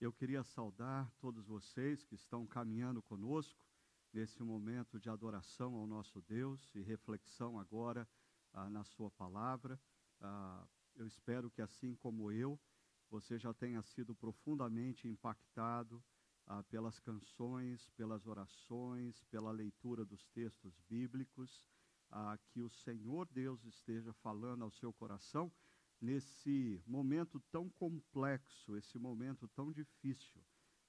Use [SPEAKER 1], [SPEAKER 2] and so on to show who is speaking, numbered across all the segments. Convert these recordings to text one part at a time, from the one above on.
[SPEAKER 1] Eu queria saudar todos vocês que estão caminhando conosco nesse momento de adoração ao nosso Deus e reflexão agora ah, na Sua palavra. Ah, eu espero que, assim como eu, você já tenha sido profundamente impactado ah, pelas canções, pelas orações, pela leitura dos textos bíblicos, ah, que o Senhor Deus esteja falando ao seu coração nesse momento tão complexo, esse momento tão difícil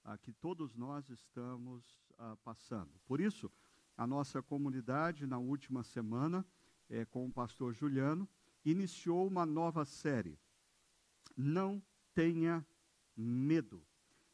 [SPEAKER 1] ah, que todos nós estamos ah, passando. Por isso, a nossa comunidade, na última semana, é, com o pastor Juliano, iniciou uma nova série. Não tenha medo.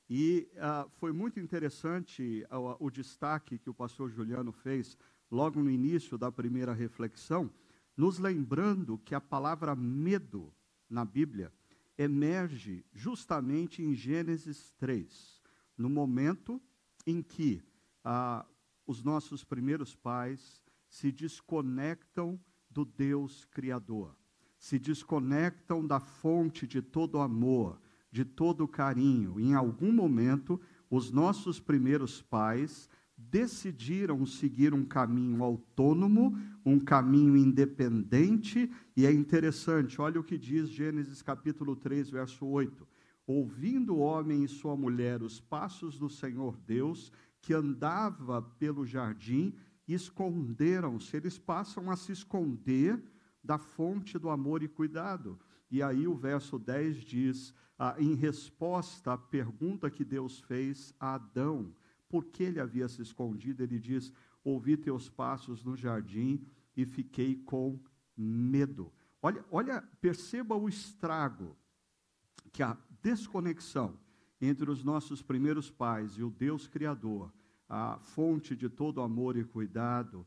[SPEAKER 1] E ah, foi muito interessante o, o destaque que o pastor Juliano fez logo no início da primeira reflexão, nos lembrando que a palavra medo na Bíblia emerge justamente em Gênesis 3, no momento em que ah, os nossos primeiros pais se desconectam do Deus Criador, se desconectam da fonte de todo amor, de todo carinho. Em algum momento, os nossos primeiros pais decidiram seguir um caminho autônomo, um caminho independente, e é interessante, olha o que diz Gênesis capítulo 3, verso 8. Ouvindo o homem e sua mulher os passos do Senhor Deus, que andava pelo jardim, esconderam-se, eles passam a se esconder da fonte do amor e cuidado. E aí o verso 10 diz, ah, em resposta à pergunta que Deus fez a Adão, por que ele havia se escondido, ele diz: Ouvi teus passos no jardim e fiquei com medo. Olha, olha, perceba o estrago que a desconexão entre os nossos primeiros pais e o Deus Criador, a fonte de todo amor e cuidado,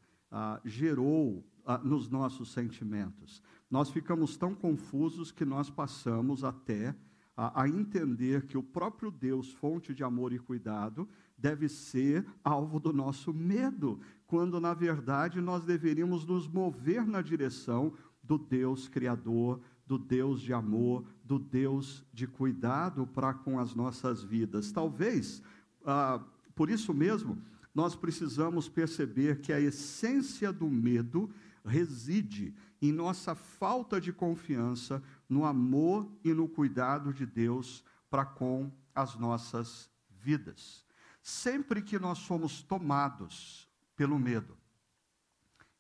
[SPEAKER 1] gerou nos nossos sentimentos. Nós ficamos tão confusos que nós passamos até a, a entender que o próprio Deus, fonte de amor e cuidado, deve ser alvo do nosso medo, quando na verdade nós deveríamos nos mover na direção do Deus Criador, do Deus de amor, do Deus de cuidado para com as nossas vidas. Talvez, ah, por isso mesmo, nós precisamos perceber que a essência do medo reside em nossa falta de confiança no amor e no cuidado de Deus para com as nossas vidas. Sempre que nós somos tomados pelo medo,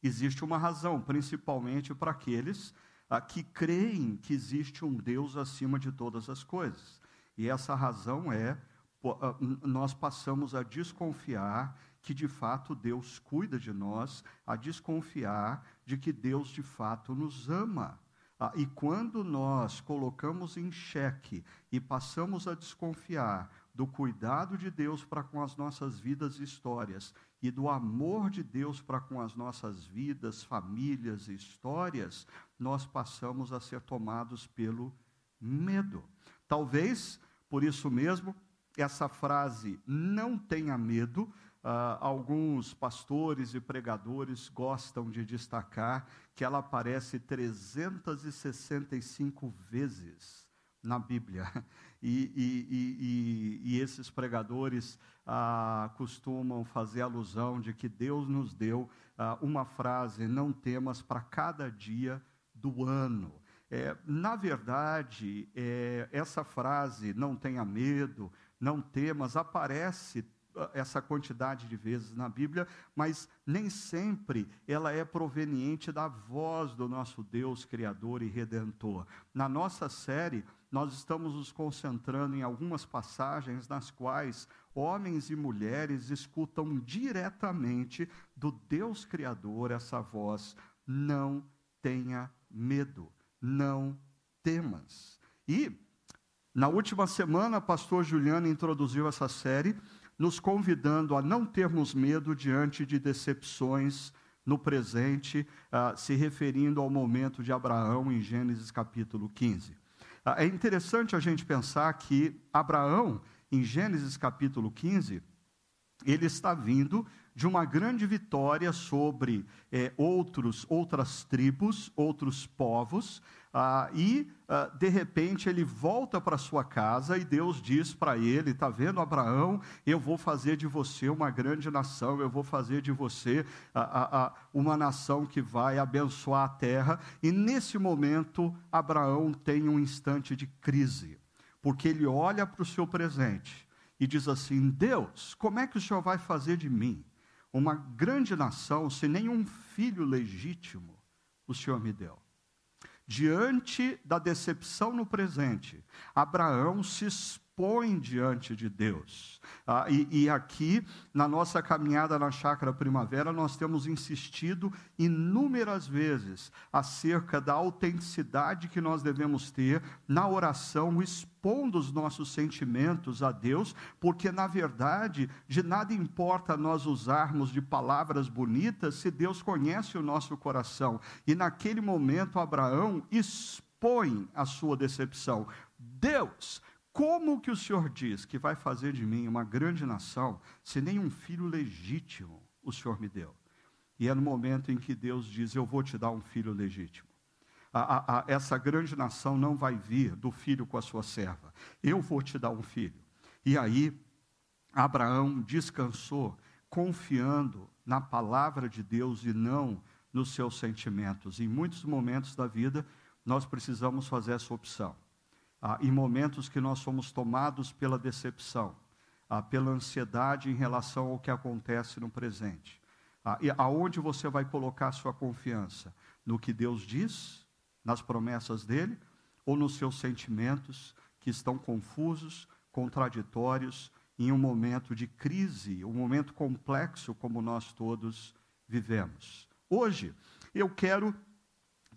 [SPEAKER 1] existe uma razão, principalmente para aqueles ah, que creem que existe um Deus acima de todas as coisas. E essa razão é ah, nós passamos a desconfiar que de fato Deus cuida de nós, a desconfiar de que Deus de fato nos ama. Ah, e quando nós colocamos em xeque e passamos a desconfiar do cuidado de Deus para com as nossas vidas e histórias e do amor de Deus para com as nossas vidas, famílias e histórias, nós passamos a ser tomados pelo medo. Talvez, por isso mesmo, essa frase, não tenha medo, uh, alguns pastores e pregadores gostam de destacar que ela aparece 365 vezes na Bíblia. E, e, e, e esses pregadores ah, costumam fazer alusão de que Deus nos deu ah, uma frase, não temas, para cada dia do ano. É, na verdade, é, essa frase, não tenha medo, não temas, aparece essa quantidade de vezes na Bíblia, mas nem sempre ela é proveniente da voz do nosso Deus Criador e Redentor. Na nossa série, nós estamos nos concentrando em algumas passagens nas quais homens e mulheres escutam diretamente do Deus Criador essa voz: não tenha medo, não temas. E na última semana, pastor Juliano introduziu essa série, nos convidando a não termos medo diante de decepções no presente, uh, se referindo ao momento de Abraão em Gênesis capítulo 15. Ah, é interessante a gente pensar que Abraão, em Gênesis capítulo 15, ele está vindo de uma grande vitória sobre é, outros, outras tribos, outros povos, ah, e ah, de repente ele volta para sua casa e Deus diz para ele: Está vendo, Abraão? Eu vou fazer de você uma grande nação, eu vou fazer de você ah, ah, uma nação que vai abençoar a terra. E nesse momento, Abraão tem um instante de crise, porque ele olha para o seu presente e diz assim: Deus, como é que o Senhor vai fazer de mim uma grande nação se nenhum filho legítimo o Senhor me deu? Diante da decepção no presente, Abraão se expõe diante de Deus. Ah, e, e, aqui, na nossa caminhada na Chácara Primavera, nós temos insistido inúmeras vezes acerca da autenticidade que nós devemos ter na oração, expondo os nossos sentimentos a Deus, porque, na verdade, de nada importa nós usarmos de palavras bonitas se Deus conhece o nosso coração. E naquele momento, Abraão expõe a sua decepção. Deus, como que o Senhor diz que vai fazer de mim uma grande nação, se nem um filho legítimo o Senhor me deu? E é no momento em que Deus diz: Eu vou te dar um filho legítimo. A, a, a, essa grande nação não vai vir do filho com a sua serva. Eu vou te dar um filho. E aí, Abraão descansou, confiando na palavra de Deus e não nos seus sentimentos. Em muitos momentos da vida, nós precisamos fazer essa opção ah, em momentos que nós somos tomados pela decepção, ah, pela ansiedade em relação ao que acontece no presente. Ah, e aonde você vai colocar sua confiança? No que Deus diz, nas promessas dele, ou nos seus sentimentos que estão confusos, contraditórios, em um momento de crise, um momento complexo como nós todos vivemos. Hoje, eu quero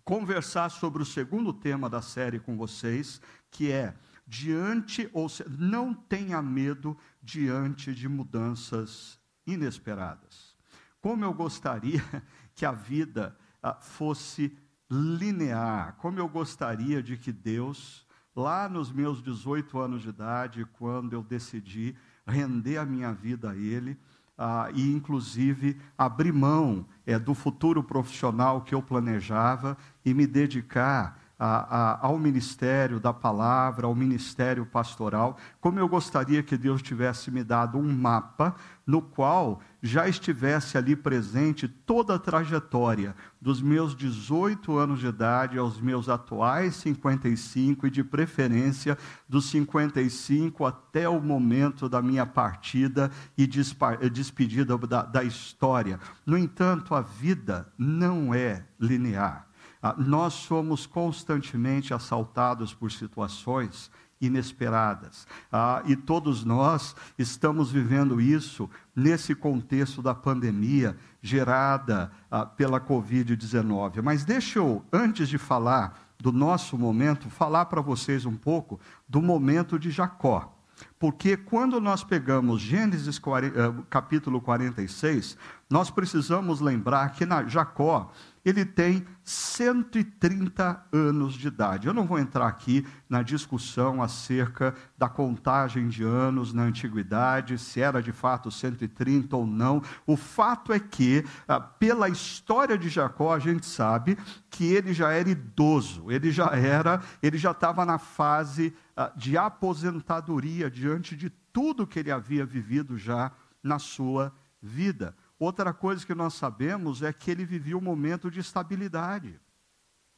[SPEAKER 1] conversar sobre o segundo tema da série com vocês, que é diante ou se, não tenha medo diante de mudanças inesperadas. Como eu gostaria que a vida ah, fosse linear, como eu gostaria de que Deus, lá nos meus 18 anos de idade, quando eu decidi render a minha vida a Ele, ah, e inclusive abrir mão é, do futuro profissional que eu planejava e me dedicar a, a, ao ministério da palavra, ao ministério pastoral, como eu gostaria que Deus tivesse me dado um mapa no qual já estivesse ali presente toda a trajetória dos meus 18 anos de idade aos meus atuais 55 e de preferência dos 55 até o momento da minha partida e despedida da, da história. No entanto, a vida não é linear. Ah, nós somos constantemente assaltados por situações inesperadas. Ah, e todos nós estamos vivendo isso nesse contexto da pandemia gerada ah, pela Covid-19. Mas deixa eu, antes de falar do nosso momento, falar para vocês um pouco do momento de Jacó. Porque quando nós pegamos Gênesis 40, capítulo 46, nós precisamos lembrar que na Jacó ele tem 130 anos de idade. Eu não vou entrar aqui na discussão acerca da contagem de anos na antiguidade, se era de fato 130 ou não. O fato é que, ah, pela história de Jacó, a gente sabe que ele já era idoso, ele já era, ele já estava na fase ah, de aposentadoria diante de tudo que ele havia vivido já na sua vida. Outra coisa que nós sabemos é que ele vivia um momento de estabilidade.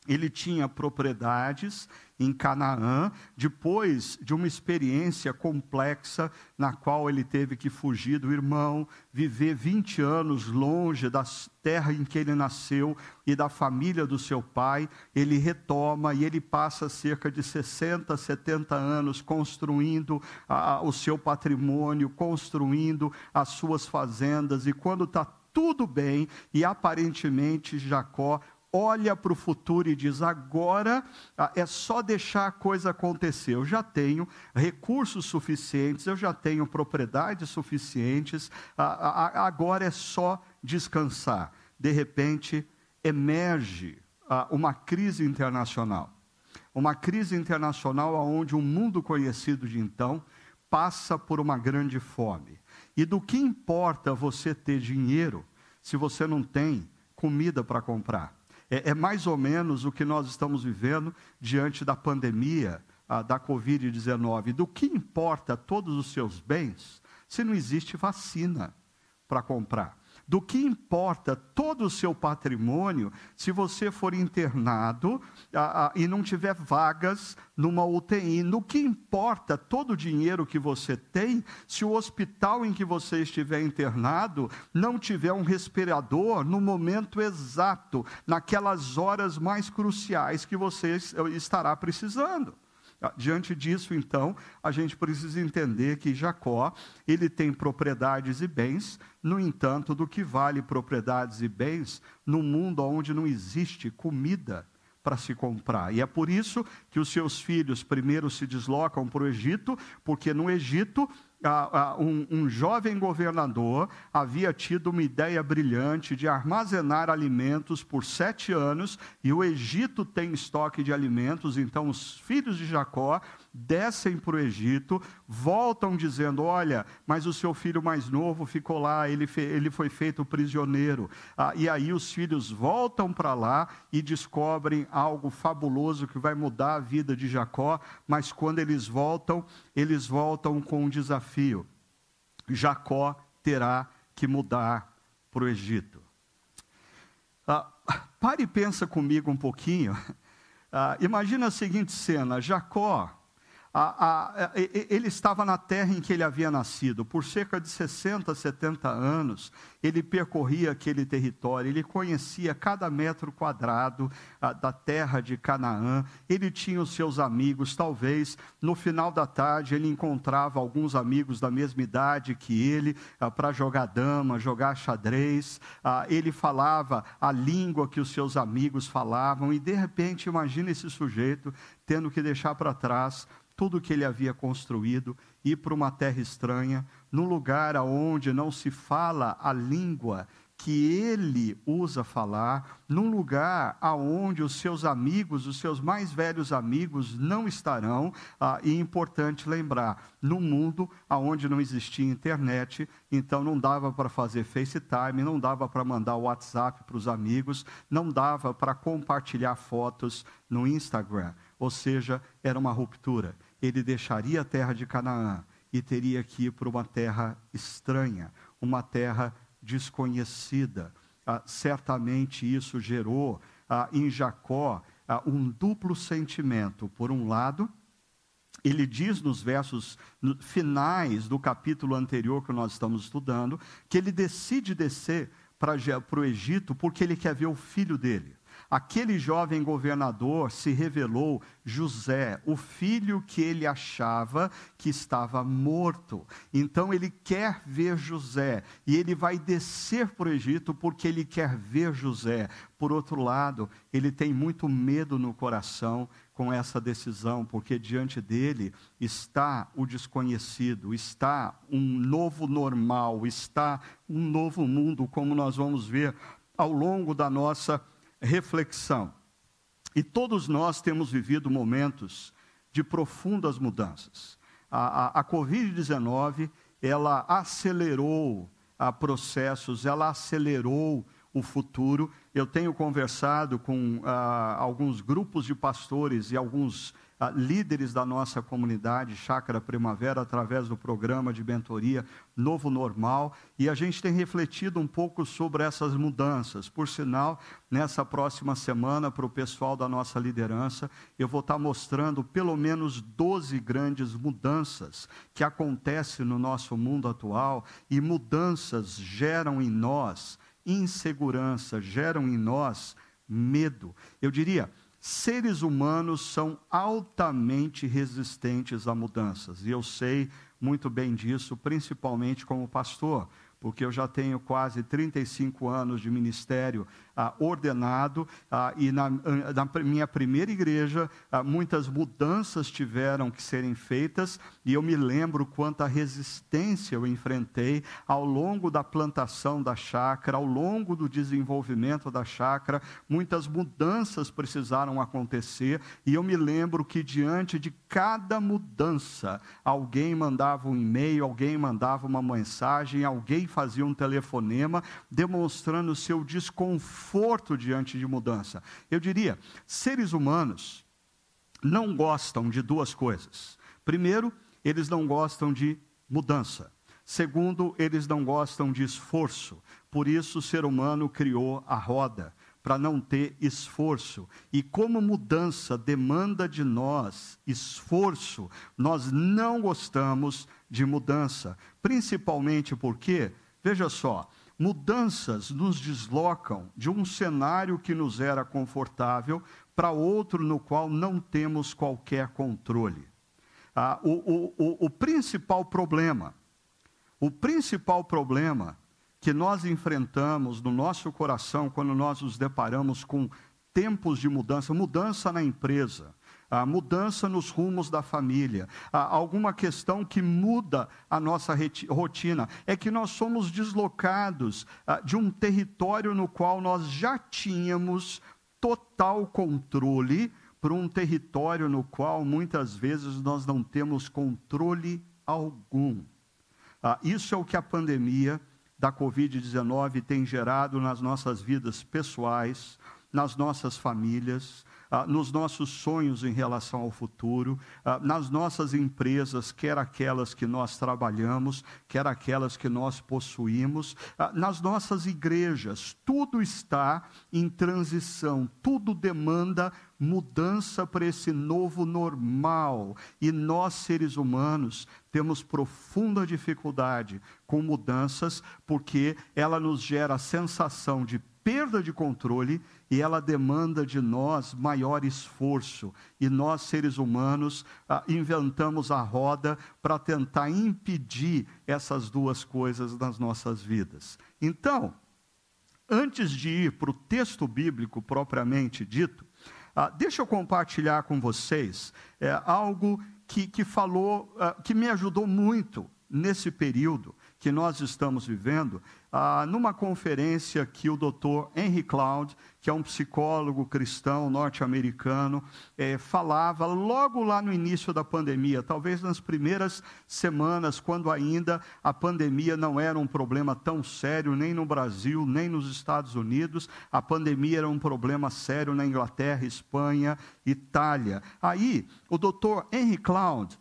[SPEAKER 1] Ele tinha propriedades em Canaã, depois de uma experiência complexa na qual ele teve que fugir do irmão, viver 20 anos longe da terra em que ele nasceu e da família do seu pai, ele retoma e ele passa cerca de 60, 70 anos construindo a, o seu patrimônio, construindo as suas fazendas, e quando está tudo bem, e aparentemente Jacó olha para o futuro e diz: agora ah, é só deixar a coisa acontecer. Eu já tenho recursos suficientes, eu já tenho propriedades suficientes, ah, ah, agora é só descansar. De repente, emerge uma crise internacional. Uma crise internacional onde o mundo conhecido de então passa por uma grande fome. E do que importa você ter dinheiro se você não tem comida para comprar? É, é, mais ou menos o que nós estamos vivendo diante da pandemia a, da Covid-19. Do que importa todos os seus bens se não existe vacina para comprar? Do que importa todo o seu patrimônio se você for internado e não tiver vagas numa UTI? No que importa todo o dinheiro que você tem se o hospital em que você estiver internado não tiver um respirador no momento exato, naquelas horas mais cruciais que você estará precisando? Ah, diante disso, então, a gente precisa entender que Jacó, ele tem propriedades e bens, no entanto, do que vale propriedades e bens no mundo onde não existe comida para se comprar. E é por isso que os seus filhos primeiro se deslocam para o Egito, porque no Egito um, um, jovem governador havia tido uma ideia brilhante de armazenar alimentos por sete anos, e o Egito tem estoque de alimentos, então os filhos de Jacó descem para o Egito, voltam dizendo: Olha, mas o seu filho mais novo ficou lá, ele, ele foi feito prisioneiro. Ah, e aí os filhos voltam para lá e descobrem algo fabuloso que vai mudar a vida de Jacó, mas quando eles voltam, eles voltam com um desafio: Jacó terá que mudar para o Egito. Ah, pare e pensa comigo um pouquinho. Ah, imagina a seguinte cena: Jacó a, a, ele estava na terra em que ele havia nascido. Por cerca de 60, 70 anos, ele percorria aquele território, ele conhecia cada metro quadrado a, da terra de Canaã, ele tinha os seus amigos. Talvez no final da tarde ele encontrava alguns amigos da mesma idade que ele para jogar dama, jogar xadrez. ele falava a língua que os seus amigos falavam, e de repente, imagina esse sujeito tendo que deixar para trás tudo que ele havia construído, ir para uma terra estranha, num lugar onde não se fala a língua que ele usa falar, num lugar aonde os seus amigos, os seus mais velhos amigos não estarão, ah, e é importante lembrar, num mundo aonde não existia internet, então não dava para fazer FaceTime, não dava para mandar WhatsApp para os amigos, não dava para compartilhar fotos no Instagram, ou seja, era uma ruptura ele deixaria a terra de Canaã e teria que ir para uma terra estranha, uma terra desconhecida. Ah, certamente isso gerou ah, em Jacó ah, um duplo sentimento. Por um lado, ele diz nos versos finais do capítulo anterior que nós estamos estudando, que ele decide descer para o Egito porque ele quer ver o filho dele. Aquele jovem governador se revelou José, o filho que ele achava que estava morto. Então ele quer ver José e ele vai descer para o Egito porque ele quer ver José. Por outro lado, ele tem muito medo no coração com essa decisão, porque diante dele está o desconhecido, está um novo normal, está um novo mundo, como nós vamos ver ao longo da nossa reflexão. E todos nós temos vivido momentos de profundas mudanças. A, a, a Covid-19, ela acelerou a processos, ela acelerou o futuro. Eu tenho conversado com ah, alguns grupos de pastores e alguns líderes da nossa comunidade Chácara Primavera, através do programa de mentoria Novo Normal, e a gente tem refletido um pouco sobre essas mudanças. Por sinal, nessa próxima semana, para o pessoal da nossa liderança, eu vou estar mostrando pelo menos 12 grandes mudanças que acontecem no nosso mundo atual, e mudanças geram em nós insegurança, geram em nós medo. Eu diria, seres humanos são altamente resistentes a mudanças. E eu sei muito bem disso, principalmente como pastor, porque eu já tenho quase 35 anos de ministério ah, ordenado, ah, e na, na, minha primeira igreja, ah, muitas mudanças tiveram que serem feitas, e eu me lembro quanta resistência eu enfrentei ao longo da plantação da chácara, ao longo do desenvolvimento da chácara, muitas mudanças precisaram acontecer, e eu me lembro que diante de cada mudança, alguém mandava um e-mail, alguém mandava uma mensagem, alguém fazia um telefonema, demonstrando seu desconforto conforto diante de mudança. Eu diria, seres humanos não gostam de duas coisas. Primeiro, eles não gostam de mudança. Segundo, eles não gostam de esforço. Por isso, o ser humano criou a roda, para não ter esforço. E como mudança demanda de nós esforço, nós não gostamos de mudança. Principalmente porque, veja só, Mudanças nos deslocam de um cenário que nos era confortável para outro no qual não temos qualquer controle. Ah, o, o, o, principal problema, o principal problema que nós enfrentamos no nosso coração quando nós nos deparamos com tempos de mudança, mudança na empresa, a mudança nos rumos da família, alguma questão que muda a nossa rotina, é que nós somos deslocados de um território no qual nós já tínhamos total controle para um território no qual muitas vezes nós não temos controle algum. isso é o que a pandemia da Covid-19 tem gerado nas nossas vidas pessoais, nas nossas famílias, nos nossos sonhos em relação ao futuro, ah, nas nossas empresas, quer aquelas que nós trabalhamos, quer aquelas que nós possuímos, ah, nas nossas igrejas. Tudo está em transição, tudo demanda mudança para esse novo normal. E nós, seres humanos, temos profunda dificuldade com mudanças, porque ela nos gera a sensação de perda de controle e ela demanda de nós maior esforço. E nós, seres humanos, ah, inventamos a roda para tentar impedir essas duas coisas nas nossas vidas. Então, antes de ir para o texto bíblico propriamente dito, ah, deixa eu compartilhar com vocês é, algo que, que falou, ah, que me ajudou muito nesse período que nós estamos vivendo, ah, numa conferência que o doutor Henry Cloud, que é um psicólogo cristão norte-americano, eh, falava logo lá no início da pandemia, talvez nas primeiras semanas, quando ainda a pandemia não era um problema tão sério, nem no Brasil, nem nos Estados Unidos, a pandemia era um problema sério na Inglaterra, Espanha, Itália. Aí, o doutor Henry Cloud,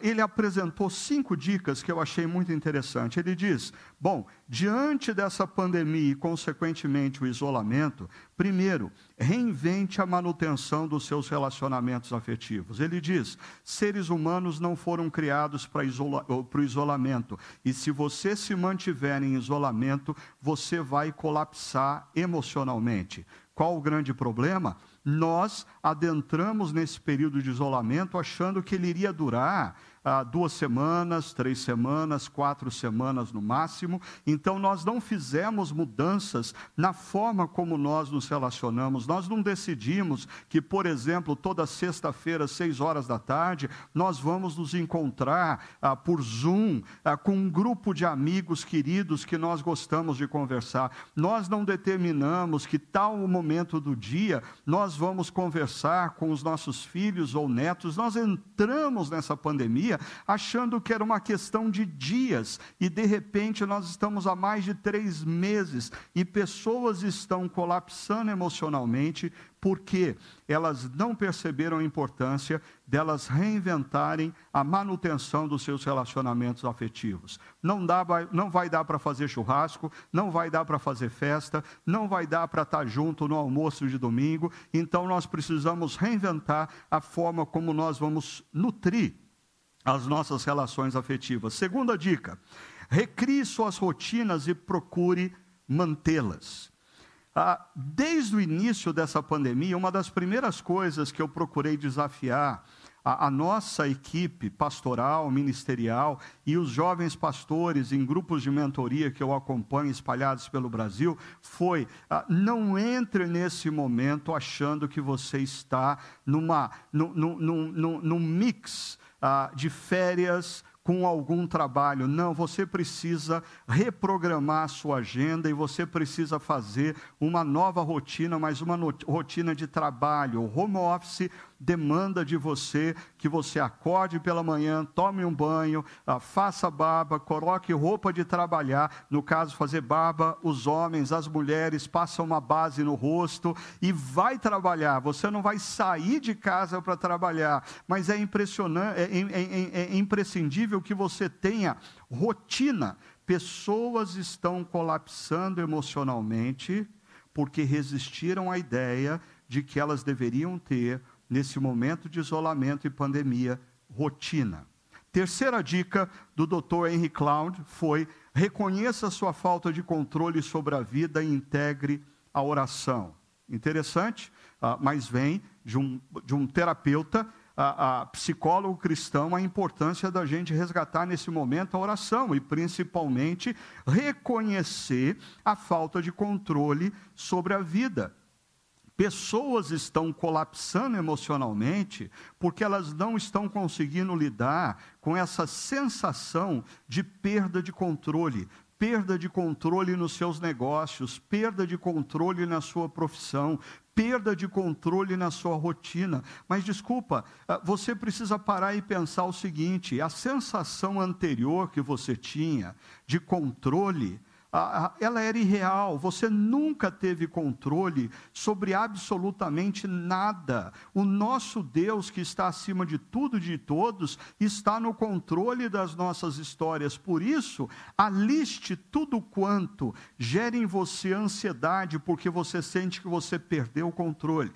[SPEAKER 1] ele apresentou cinco dicas que eu achei muito interessante. Ele diz: bom, diante dessa pandemia e, consequentemente, o isolamento, primeiro, reinvente a manutenção dos seus relacionamentos afetivos. Ele diz: seres humanos não foram criados para isola o isolamento, e se você se mantiver em isolamento, você vai colapsar emocionalmente. Qual o grande problema? Nós adentramos nesse período de isolamento achando que ele iria durar ah, duas semanas, três semanas, quatro semanas no máximo. Então, nós não fizemos mudanças na forma como nós nos relacionamos. Nós não decidimos que, por exemplo, toda sexta-feira, seis horas da tarde, nós vamos nos encontrar ah, por Zoom ah, com um grupo de amigos queridos que nós gostamos de conversar. Nós não determinamos que tal momento do dia nós vamos conversar com os nossos filhos ou netos. Nós entramos nessa pandemia achando que era uma questão de dias, e de repente nós estamos há mais de três meses e pessoas estão colapsando emocionalmente porque elas não perceberam a importância delas reinventarem a manutenção dos seus relacionamentos afetivos. Não, dá, não vai dar para fazer churrasco, não vai dar para fazer festa, não vai dar para estar junto no almoço de domingo, então nós precisamos reinventar a forma como nós vamos nutrir as nossas relações afetivas. Segunda dica: recrie suas rotinas e procure mantê-las. Ah, desde o início dessa pandemia, uma das primeiras coisas que eu procurei desafiar a, a, nossa equipe pastoral, ministerial e os jovens pastores em grupos de mentoria que eu acompanho espalhados pelo Brasil foi: ah, não entre nesse momento achando que você está numa, num, num, num, num mix ah, de férias com algum trabalho. Não, você precisa reprogramar a sua agenda e você precisa fazer uma nova rotina, mas uma rotina de trabalho. Home office demanda de você que você acorde pela manhã, tome um banho, ah, faça barba, coloque roupa de trabalhar. No caso, fazer barba, os homens, as mulheres passam uma base no rosto e vai trabalhar. Você não vai sair de casa para trabalhar, mas é impressionante, é, é, é, é imprescindível que você tenha rotina. Pessoas estão colapsando emocionalmente porque resistiram à ideia de que elas deveriam ter nesse momento de isolamento e pandemia, rotina. Terceira dica do Dr. Henry Cloud foi: reconheça sua falta de controle sobre a vida e integre a oração. Interessante, uh, mas vem de um, de um terapeuta, uh, uh, psicólogo cristão, a importância da gente resgatar nesse momento a oração e, principalmente, reconhecer a falta de controle sobre a vida. Pessoas estão colapsando emocionalmente porque elas não estão conseguindo lidar com essa sensação de perda de controle, perda de controle nos seus negócios, perda de controle na sua profissão, perda de controle na sua rotina. Mas desculpa, ah, você precisa parar e pensar o seguinte: a sensação anterior que você tinha de controle ela era irreal, você nunca teve controle sobre absolutamente nada. O nosso Deus, que está acima de tudo e de todos, está no controle das nossas histórias. Por isso, aliste tudo quanto gera em você ansiedade, porque você sente que você perdeu o controle.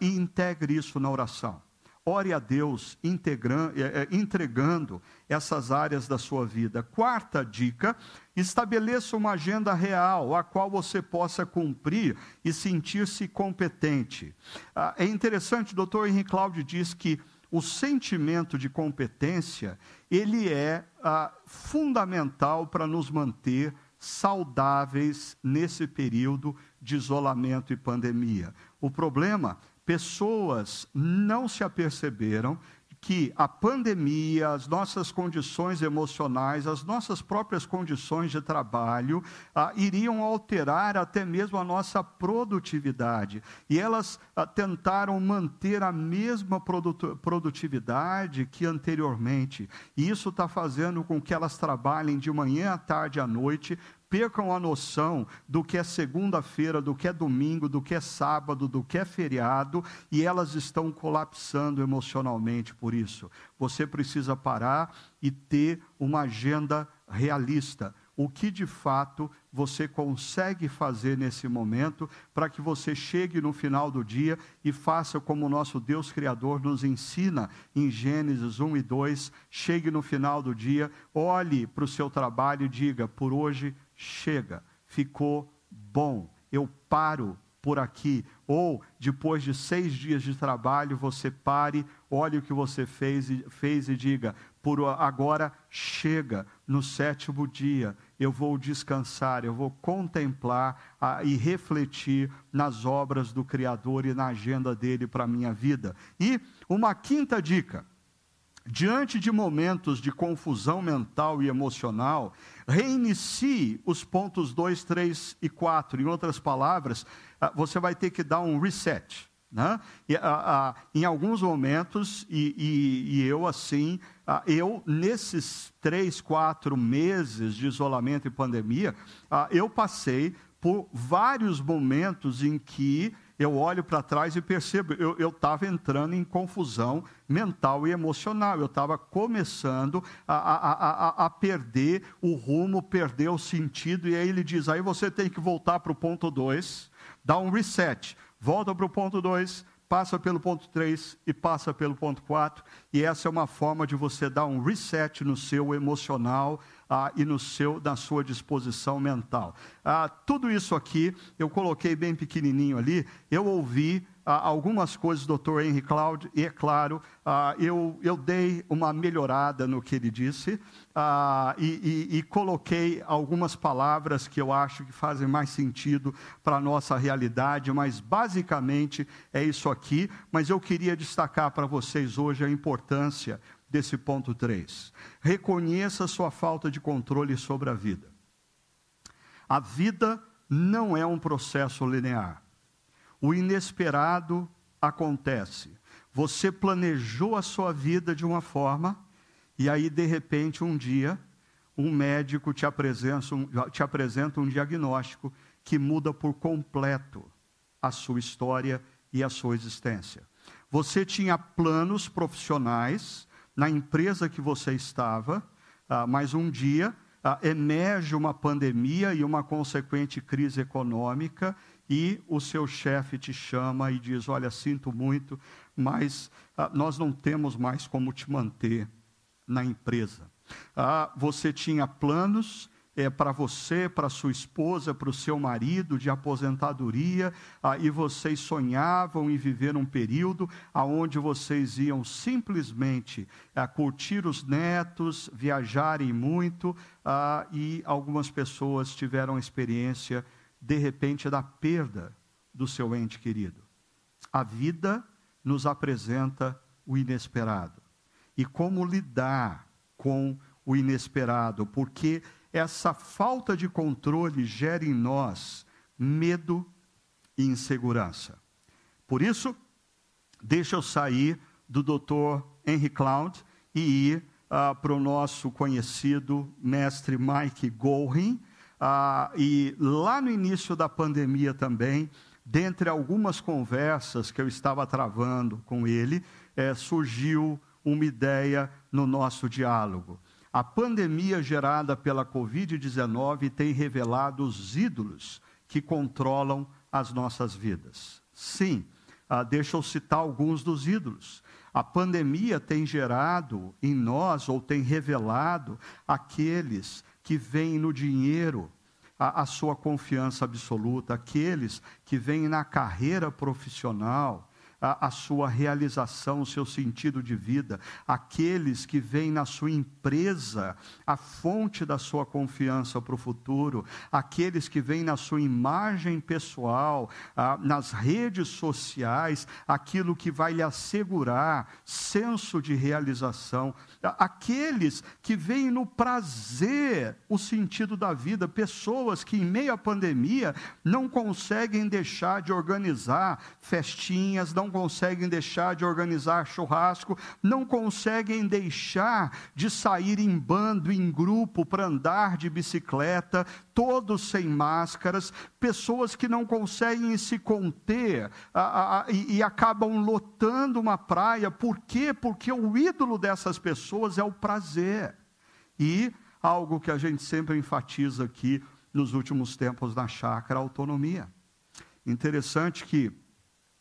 [SPEAKER 1] E integre isso na oração. Ore a Deus é, é, entregando essas áreas da sua vida. Quarta dica: estabeleça uma agenda real a qual você possa cumprir e sentir-se competente. Ah, é interessante, o doutor Henrique Cláudio diz que o sentimento de competência ele é ah, fundamental para nos manter saudáveis nesse período de isolamento e pandemia. O problema pessoas não se aperceberam que a pandemia, as nossas condições emocionais, as nossas próprias condições de trabalho ah, iriam alterar até mesmo a nossa produtividade. E elas ah, tentaram manter a mesma produtividade que anteriormente. E isso está fazendo com que elas trabalhem de manhã à tarde à noite, percam a noção do que é segunda-feira, do que é domingo, do que é sábado, do que é feriado, e elas estão colapsando emocionalmente por isso. Você precisa parar e ter uma agenda realista. O que de fato você consegue fazer nesse momento para que você chegue no final do dia e faça como o nosso Deus Criador nos ensina em Gênesis 1 e 2. Chegue no final do dia, olhe para o seu trabalho e diga: por hoje chega, ficou bom, eu paro por aqui. Ou, depois de seis dias de trabalho, você pare, olhe o que você fez e, fez e diga: por agora chega, no sétimo dia, eu vou descansar, eu vou contemplar ah, e refletir nas obras do Criador e na agenda dele para a minha vida. E uma quinta dica. Diante de momentos de confusão mental e emocional, reinicie os pontos 2, 3 e 4. Em outras palavras, ah, você vai ter que dar um reset. Né? E, a, a, em alguns momentos, e, e, e eu assim, a, eu nesses três, quatro meses de isolamento e pandemia, eu passei por vários momentos em que eu olho para trás e percebo, eu estava entrando em confusão mental e emocional, eu estava começando a, a, a, a, perder o rumo, perder o sentido, e aí ele diz: aí você tem que voltar para o ponto 2, dar um reset, volta para o ponto 2, passa pelo ponto 3 e passa pelo ponto 4, e essa é uma forma de você dar um reset no seu emocional, ah, e no seu, na sua disposição mental. Ah, tudo isso aqui eu coloquei bem pequenininho ali. Eu ouvi ah, algumas coisas do Dr. Henry Cloud, e é claro, ah, eu, eu dei uma melhorada no que ele disse ah, e, e, e, coloquei algumas palavras que eu acho que fazem mais sentido para a nossa realidade, mas basicamente é isso aqui. Mas eu queria destacar para vocês hoje a importância desse ponto 3. Reconheça sua falta de controle sobre a vida. A vida não é um processo linear. O inesperado acontece. Você planejou a sua vida de uma forma, e aí, de repente, um dia, um médico te apresenta um, te apresenta um diagnóstico que muda por completo a sua história e a sua existência. Você tinha planos profissionais na empresa que você estava, ah, mas um dia ah, emerge uma pandemia e uma consequente crise econômica, e o seu chefe te chama e diz: Olha, sinto muito, mas ah, nós não temos mais como te manter na empresa. Ah, você tinha planos, é, para você, para sua esposa, para o seu marido de aposentadoria, ah, e vocês sonhavam em viver um período aonde vocês iam simplesmente ah, curtir os netos, viajarem muito, ah, e algumas pessoas tiveram a experiência, de repente, da perda do seu ente querido. A vida nos apresenta o inesperado. E como lidar com o inesperado, porque essa falta de controle gera em nós medo e insegurança. Por isso, deixa eu sair do Dr. Henry Cloud e ir uh, para o nosso conhecido mestre Mike Gorin. Uh, e lá no início da pandemia também, dentre algumas conversas que eu estava travando com ele, eh, surgiu uma ideia no nosso diálogo. A pandemia gerada pela Covid-19 tem revelado os ídolos que controlam as nossas vidas. Sim, ah, deixa eu citar alguns dos ídolos. A pandemia tem gerado em nós, ou tem revelado, aqueles que veem no dinheiro a, a sua confiança absoluta, aqueles que veem na carreira profissional a, a sua realização, o seu sentido de vida, aqueles que veem na sua empresa a fonte da sua confiança para o futuro, aqueles que veem na sua imagem pessoal, ah, nas redes sociais, aquilo que vai lhe assegurar senso de realização, aqueles que veem no prazer o sentido da vida, pessoas que em meio à pandemia não conseguem deixar de organizar festinhas, não conseguem deixar de organizar churrasco, não conseguem deixar de sair em bando, em grupo, para andar de bicicleta, todos sem máscaras, pessoas que não conseguem se conter a, a, e, e acabam lotando uma praia. Por quê? Porque o ídolo dessas pessoas é o prazer. E algo que a gente sempre enfatiza aqui nos últimos tempos na chácara, a autonomia. Interessante que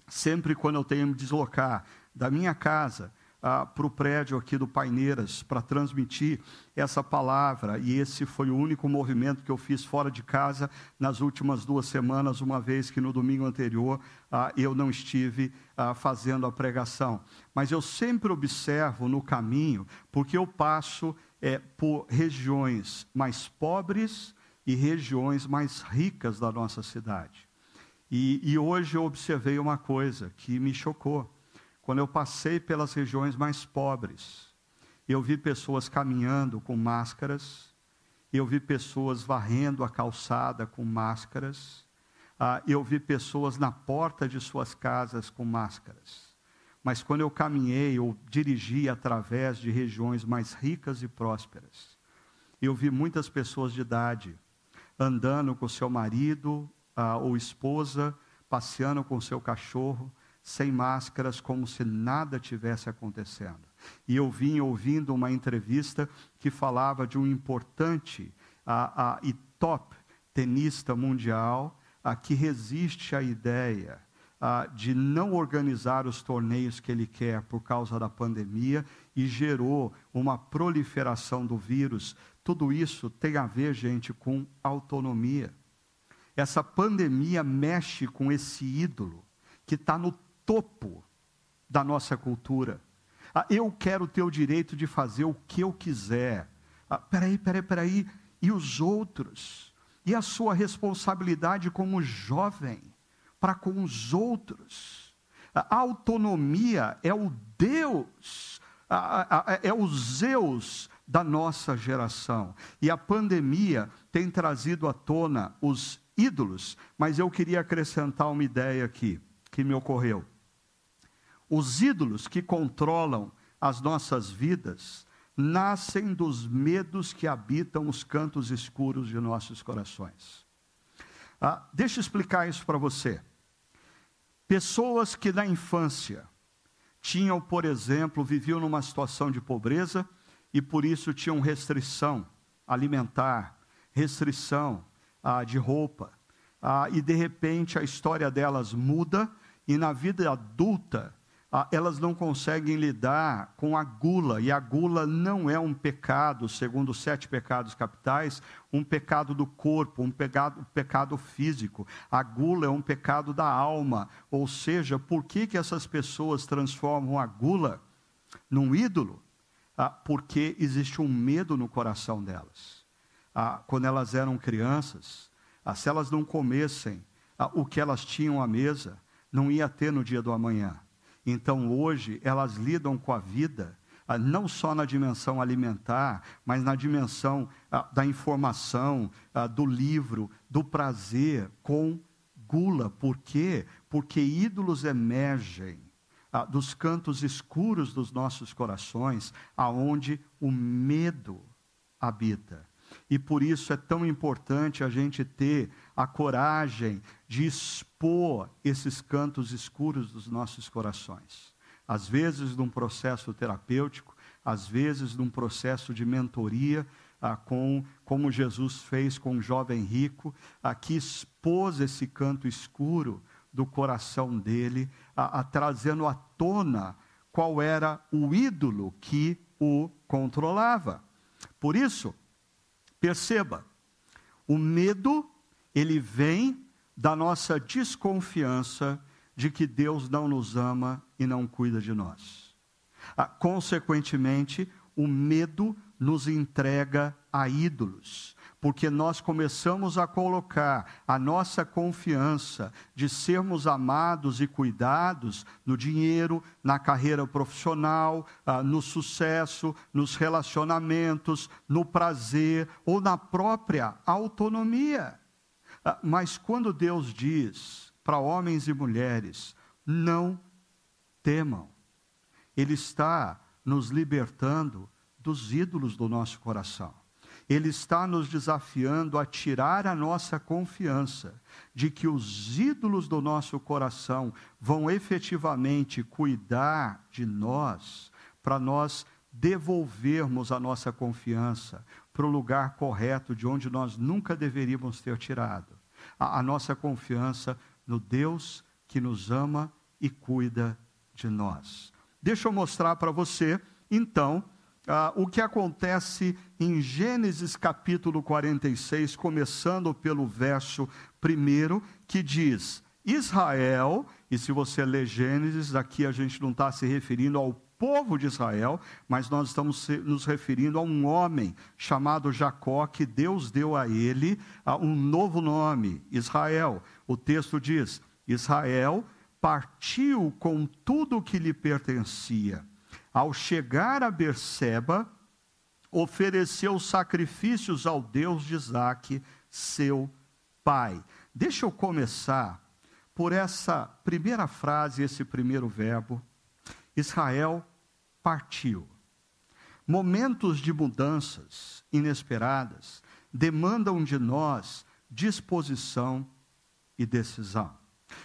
[SPEAKER 1] sempre quando eu tenho que me deslocar da minha casa ah, para o prédio aqui do Paineiras para transmitir essa palavra, e esse foi o único movimento que eu fiz fora de casa nas últimas duas semanas, uma vez que no domingo anterior ah, eu não estive ah, fazendo a pregação. Mas eu sempre observo no caminho, porque eu passo é, por regiões mais pobres e regiões mais ricas da nossa cidade. E, e hoje eu observei uma coisa que me chocou. Quando eu passei pelas regiões mais pobres, eu vi pessoas caminhando com máscaras, eu vi pessoas varrendo a calçada com máscaras, ah, eu vi pessoas na porta de suas casas com máscaras. Mas quando eu caminhei ou dirigi através de regiões mais ricas e prósperas, eu vi muitas pessoas de idade andando com seu marido ah, ou esposa passeando com seu cachorro, sem máscaras, como se nada tivesse acontecendo. E eu vim ouvindo uma entrevista que falava de um importante ah, ah, e top tenista mundial ah, que resiste à ideia de não organizar os torneios que ele quer por causa da pandemia e gerou uma proliferação do vírus. Tudo isso tem a ver, gente, com autonomia. Essa pandemia mexe com esse ídolo que está no topo da nossa cultura. Ah, eu quero ter o direito de fazer o que eu quiser. Ah, peraí, peraí, peraí. E os outros? E a sua responsabilidade como jovem para com os outros? A autonomia é o Deus, é o Zeus da nossa geração. E a pandemia tem trazido à tona os ídolos, mas eu queria acrescentar uma ideia aqui que me ocorreu. Os ídolos que controlam as nossas vidas nascem dos medos que habitam os cantos escuros de nossos corações. Ah, deixa eu explicar isso para você. Pessoas que na infância tinham, por exemplo, viviam numa situação de pobreza e por isso tinham restrição alimentar, restrição ah, de roupa, ah, e de repente a história delas muda e na vida adulta ah, elas não conseguem lidar com a gula, e a gula não é um pecado, segundo os sete pecados capitais, um pecado do corpo, um pecado, pecado físico. A gula é um pecado da alma, ou seja, por que, que essas pessoas transformam a gula num ídolo? Ah, porque existe um medo no coração delas. Ah, quando elas eram crianças, ah, se elas não comessem ah, o que elas tinham à mesa, não ia ter no dia do amanhã. Então hoje elas lidam com a vida não só na dimensão alimentar, mas na dimensão da informação, do livro, do prazer, com gula. Por quê? Porque ídolos emergem dos cantos escuros dos nossos corações, aonde o medo habita. E por isso é tão importante a gente ter a coragem de expor esses cantos escuros dos nossos corações. Às vezes, num processo terapêutico, às vezes, num processo de mentoria, ah, com, como Jesus fez com o jovem rico, ah, que expôs esse canto escuro do coração dele, ah, ah, trazendo à tona qual era o ídolo que o controlava. Por isso, perceba, o medo ele vem da nossa desconfiança de que Deus não nos ama e não cuida de nós. Ah, consequentemente, o medo nos entrega a ídolos, porque nós começamos a colocar a nossa confiança de sermos amados e cuidados no dinheiro, na carreira profissional, ah, no sucesso, nos relacionamentos, no prazer ou na própria autonomia. Ah, mas quando Deus diz para homens e mulheres, não temam, Ele está nos libertando dos ídolos do nosso coração. Ele está nos desafiando a tirar a nossa confiança de que os ídolos do nosso coração vão efetivamente cuidar de nós, para nós devolvermos a nossa confiança para o lugar correto de onde nós nunca deveríamos ter tirado. A, a nossa confiança no Deus que nos ama e cuida de nós. Deixa eu mostrar para você, então, ah, o que acontece em Gênesis capítulo 46, começando pelo verso 1, que diz: Israel, e se você ler Gênesis, aqui a gente não está se referindo ao povo de Israel, mas nós estamos nos referindo a um homem chamado Jacó, que Deus deu a ele um novo nome, Israel. O texto diz: Israel partiu com tudo o que lhe pertencia. Ao chegar a Berseba, ofereceu sacrifícios ao Deus de Isaac, seu pai. Deixa eu começar por essa primeira frase, esse primeiro verbo. Israel partiu. Momentos de mudanças inesperadas demandam de nós disposição e decisão.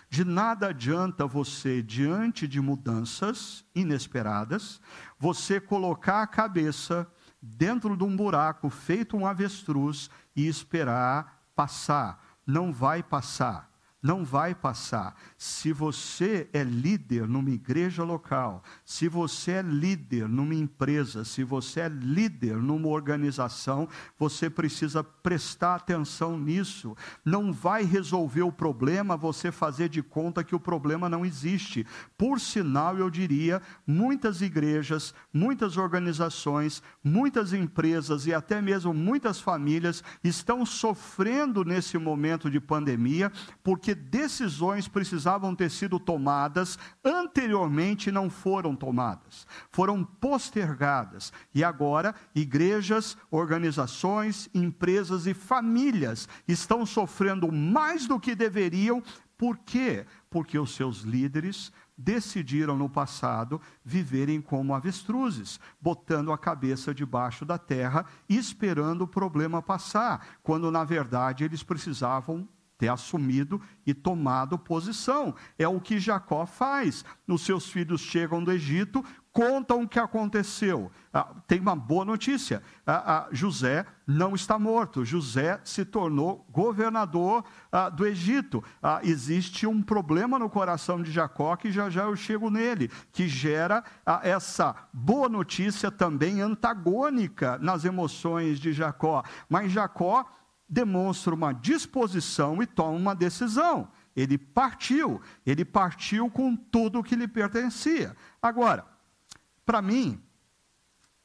[SPEAKER 1] De nada adianta você, diante de mudanças inesperadas, você colocar a cabeça dentro de um buraco feito um avestruz e esperar passar. Não vai passar. Não vai passar. Se você é líder numa igreja local, se você é líder numa empresa, se você é líder numa organização, você precisa prestar atenção nisso. Não vai resolver o problema você fazer de conta que o problema não existe. Por sinal, eu diria, muitas igrejas, muitas organizações, muitas empresas e até mesmo muitas famílias estão sofrendo nesse momento de pandemia porque porque decisões precisavam ter sido tomadas anteriormente não foram tomadas, foram postergadas. E agora, igrejas, organizações, empresas e famílias estão sofrendo mais do que deveriam. Por quê? Porque os seus líderes decidiram no passado viverem como avestruzes, botando a cabeça debaixo da terra esperando o problema passar, quando na verdade eles precisavam ter assumido e tomado posição. É o que Jacó faz. Os seus filhos chegam do Egito, contam o que aconteceu. Ah, tem uma boa notícia: ah, ah, José não está morto. José se tornou governador ah, do Egito. Ah, existe um problema no coração de Jacó que já já eu chego nele, que gera ah, essa boa notícia também antagônica nas emoções de Jacó. Mas Jacó demonstra uma disposição e toma uma decisão. Ele partiu, ele partiu com tudo o que lhe pertencia. Agora, para mim,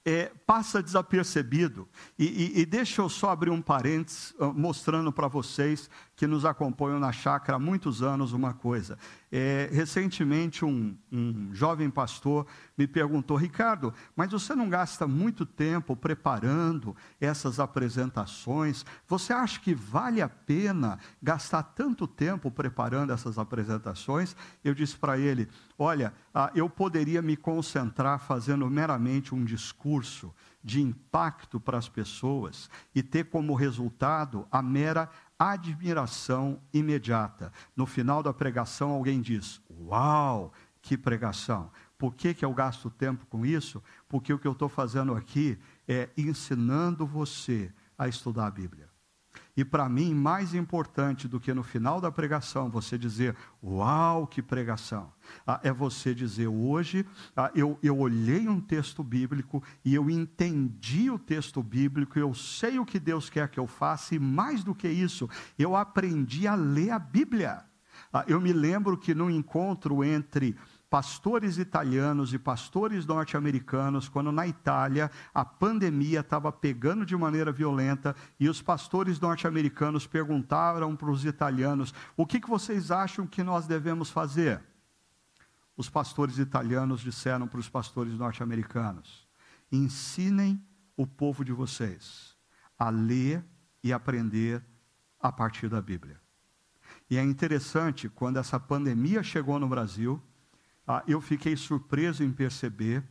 [SPEAKER 1] é, passa desapercebido. E, e, e, deixa eu só abrir um parênteses, ah, mostrando para vocês que nos acompanham na chácara há muitos anos uma coisa. É, recentemente, um, um jovem pastor me perguntou: Ricardo, mas você não gasta muito tempo preparando essas apresentações? Você acha que vale a pena gastar tanto tempo preparando essas apresentações? Eu disse para ele: Olha, ah, eu poderia me concentrar fazendo meramente um discurso de impacto para as pessoas e ter como resultado a mera admiração imediata. No final da pregação, alguém diz: Uau, que pregação! Por que, que eu gasto tempo com isso? Porque o que eu estou fazendo aqui é ensinando você a estudar a Bíblia. E para mim, mais importante do que no final da pregação você dizer, uau, que pregação, ah, é você dizer, hoje ah, eu, eu olhei um texto bíblico e eu entendi o texto bíblico, eu sei o que Deus quer que eu faça, e mais do que isso, eu aprendi a ler a Bíblia. Ah, eu me lembro que no encontro entre pastores italianos e pastores norte-americanos, quando na Itália a pandemia estava pegando de maneira violenta e os pastores norte-americanos perguntaram para os italianos: o que, que vocês acham que nós devemos fazer? Os pastores italianos disseram para os pastores norte-americanos: ensinem o povo de vocês a ler e aprender a partir da Bíblia. E é interessante, quando essa pandemia chegou no Brasil, ah, eu fiquei surpreso em perceber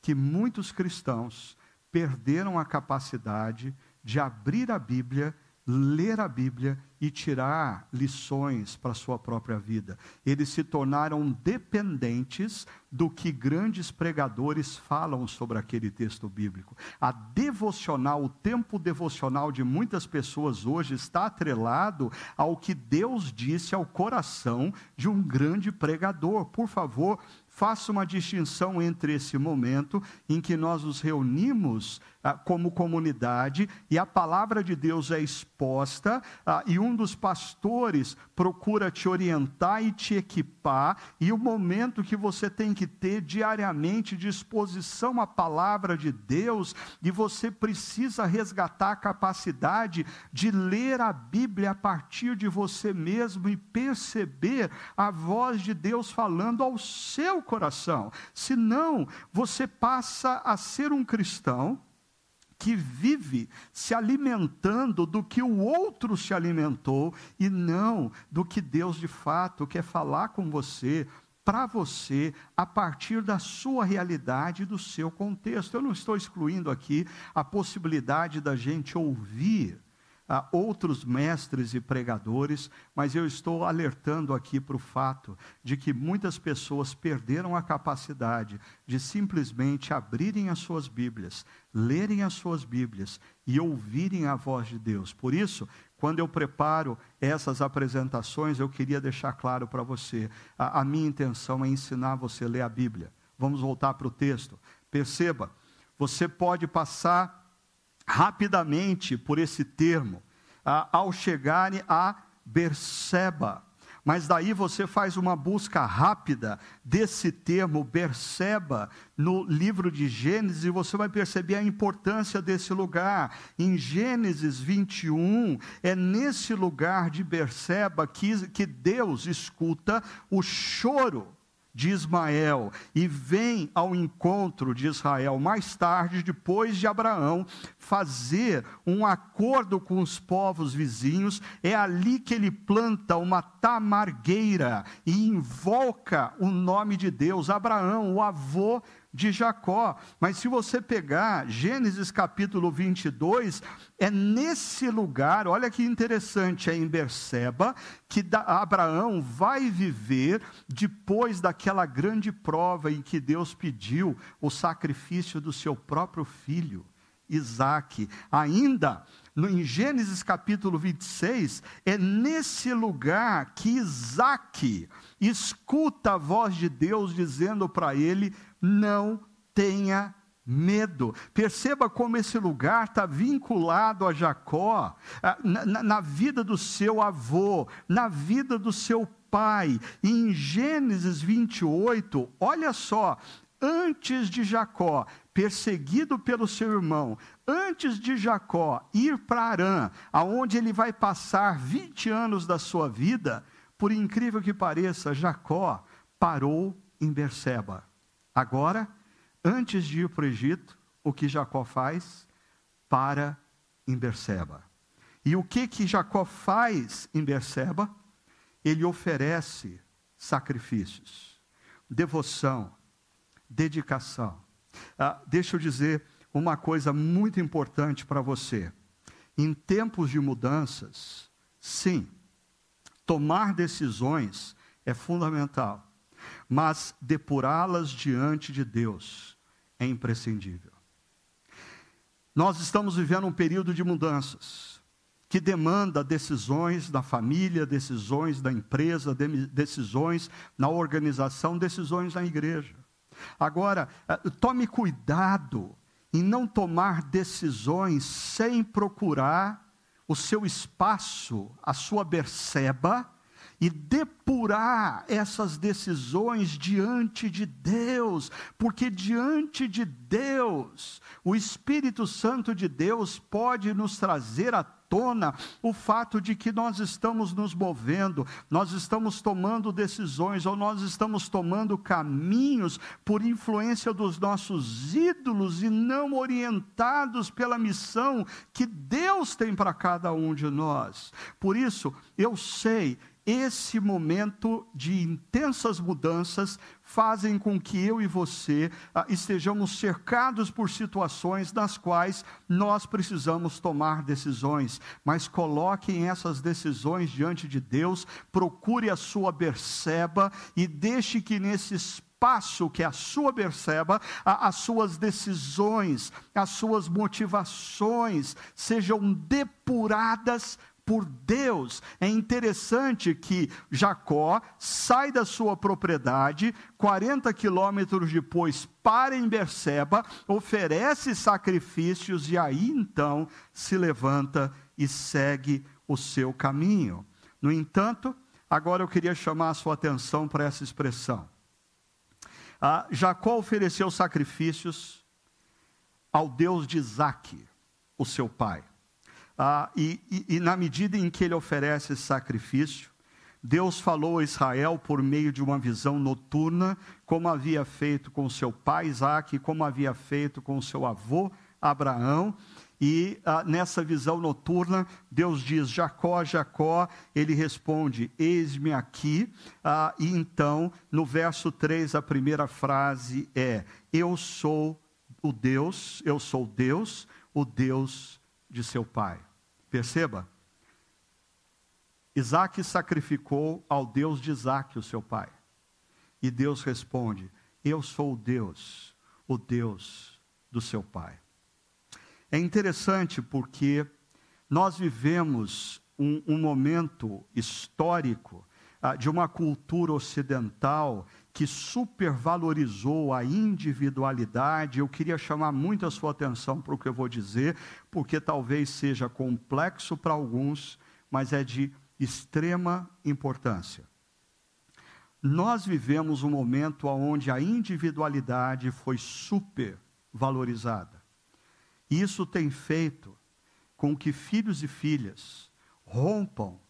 [SPEAKER 1] que muitos cristãos perderam a capacidade de abrir a Bíblia, ler a Bíblia e tirar lições para a sua própria vida. Eles se tornaram dependentes do que grandes pregadores falam sobre aquele texto bíblico. A devocional, o tempo devocional de muitas pessoas hoje está atrelado ao que Deus disse ao coração de um grande pregador. Por favor, faça uma distinção entre esse momento em que nós nos reunimos como comunidade e a palavra de Deus é exposta ah, e um dos pastores procura te orientar e te equipar, e o momento que você tem que ter diariamente disposição à palavra de Deus, e você precisa resgatar a capacidade de ler a Bíblia a partir de você mesmo e perceber a voz de Deus falando ao seu coração. Senão, você passa a ser um cristão que vive se alimentando do que o outro se alimentou e não do que Deus de fato quer falar com você, para você, a partir da sua realidade e do seu contexto. Eu não estou excluindo aqui a possibilidade da gente ouvir a outros mestres e pregadores, mas eu estou alertando aqui para o fato de que muitas pessoas perderam a capacidade de simplesmente abrirem as suas Bíblias, lerem as suas Bíblias e ouvirem a voz de Deus. Por isso, quando eu preparo essas apresentações, eu queria deixar claro para você: a, a minha intenção é ensinar você a ler a Bíblia. Vamos voltar para o texto. Perceba, você pode passar rapidamente por esse termo, ao chegarem a Berseba. Mas daí você faz uma busca rápida desse termo Berseba no livro de Gênesis e você vai perceber a importância desse lugar. Em Gênesis 21, é nesse lugar de Berseba que, que Deus escuta o choro de Ismael e vem ao encontro de Israel mais tarde, depois de Abraão fazer um acordo com os povos vizinhos. É ali que ele planta uma tamargueira e invoca o nome de Deus. Abraão, o avô de Jacó. Mas se você pegar Gênesis capítulo 22, é nesse lugar, olha que interessante, é em Berseba, que Abraão vai viver depois daquela grande prova em que Deus pediu o sacrifício do seu próprio filho. Isaac, ainda no, em Gênesis capítulo 26, é nesse lugar que Isaac escuta a voz de Deus dizendo para ele: não tenha medo. Perceba como esse lugar está vinculado a Jacó, na, na, vida do seu avô, na vida do seu pai. Em Gênesis 28, olha só, antes de Jacó, perseguido pelo seu irmão, antes de Jacó ir para Arã, aonde ele vai passar 20 anos da sua vida, por incrível que pareça, Jacó parou em Berseba. Agora, antes de ir para o Egito, o que Jacó faz? Para em Berseba. E o que que Jacó faz em Berseba? Ele oferece sacrifícios, devoção, dedicação. Ah, deixa eu dizer uma coisa muito importante para você. Em tempos de mudanças, sim, tomar decisões é fundamental mas depurá-las diante de Deus é imprescindível. Nós estamos vivendo um período de mudanças que demanda decisões da família, decisões da empresa, decisões na organização, decisões na igreja. Agora, eh, tome cuidado em não tomar decisões sem procurar o seu espaço, a sua berceba, e depurar essas decisões diante de Deus, porque diante de Deus, o Espírito Santo de Deus pode nos trazer à tona o fato de que nós estamos nos movendo, nós estamos tomando decisões ou nós estamos tomando caminhos por influência dos nossos ídolos e não orientados pela missão que Deus tem para cada um de nós. Por isso, eu sei esse momento de intensas mudanças fazem com que eu e você ah, estejamos cercados por situações nas quais nós precisamos tomar decisões, mas coloquem essas decisões diante de Deus, procure a sua berceba e deixe que nesse espaço que é a sua berceba, as suas decisões, as suas motivações sejam depuradas por Deus. É interessante que Jacó sai da sua propriedade, 40 quilômetros depois para em Berseba, oferece sacrifícios e aí então se levanta e segue o seu caminho. No entanto, agora eu queria chamar a sua atenção para essa expressão. Ah, Jacó ofereceu sacrifícios ao Deus de Isaac, o seu pai. Ah, e, e, e na medida em que ele oferece esse sacrifício, Deus falou a Israel por meio de uma visão noturna, como havia feito com seu pai Isaac, como havia feito com seu avô Abraão. E ah, nessa visão noturna, Deus diz: Jacó, Jacó. Ele responde: Eis-me aqui. Ah, e então, no verso 3, a primeira frase é: Eu sou o Deus, eu sou Deus, o Deus de seu pai. Perceba, Isaac sacrificou ao Deus de Isaac, o seu pai. E Deus responde: Eu sou o Deus, o Deus do seu pai. É interessante porque nós vivemos um, um momento histórico ah, de uma cultura ocidental que supervalorizou a individualidade. Eu queria chamar muito a sua atenção para o que eu vou dizer, porque talvez seja complexo para alguns, mas é de extrema importância. Nós vivemos um momento onde a individualidade foi supervalorizada. Isso tem feito com que filhos e filhas rompam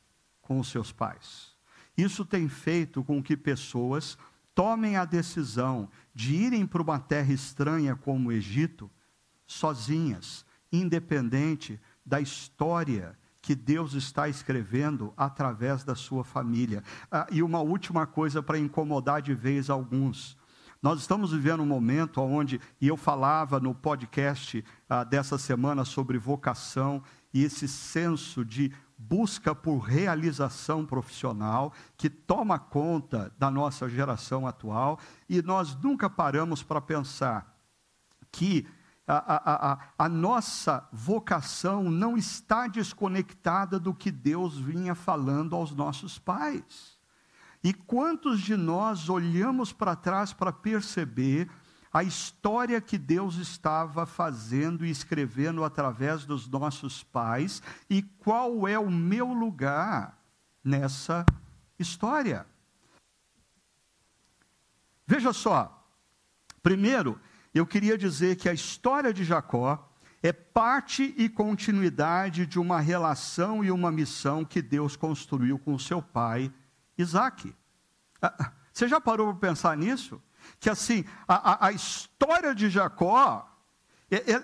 [SPEAKER 1] com os seus pais. Isso tem feito com que pessoas tomem a decisão de irem para uma terra estranha como o Egito, sozinhas, independente da história que Deus está escrevendo através da sua família. Ah, e uma última coisa para incomodar de vez alguns. Nós estamos vivendo um momento onde, e eu falava no podcast ah, dessa semana sobre vocação e esse senso de busca por realização profissional que toma conta da nossa geração atual, e nós nunca paramos para pensar que a, a, a, a, nossa vocação não está desconectada do que Deus vinha falando aos nossos pais. E quantos de nós olhamos para trás para perceber a história que Deus estava fazendo e escrevendo através dos nossos pais e qual é o meu lugar nessa história? Veja só, primeiro, eu queria dizer que a história de Jacó é parte e continuidade de uma relação e uma missão que Deus construiu com seu pai, Isaac. Ah, você já parou para pensar nisso? Que assim, a, a, a história de Jacó,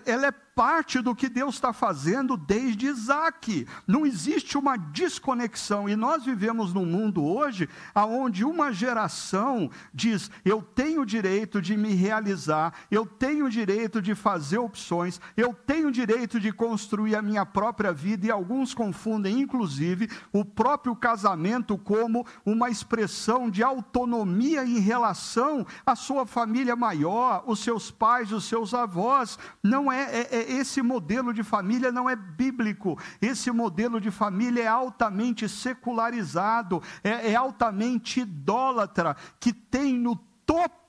[SPEAKER 1] ela é parte do que Deus está fazendo desde Isaac. Não existe uma desconexão. E nós vivemos num mundo hoje onde uma geração diz: eu tenho o direito de me realizar, eu tenho o direito de fazer opções, eu tenho o direito de construir a minha própria vida. E alguns confundem, inclusive, o próprio casamento como uma expressão de autonomia em relação à sua família maior, os seus pais, os seus avós. Não é, é, é esse modelo de família não é bíblico, esse modelo de família é altamente secularizado, é, é altamente idólatra, que tem no topo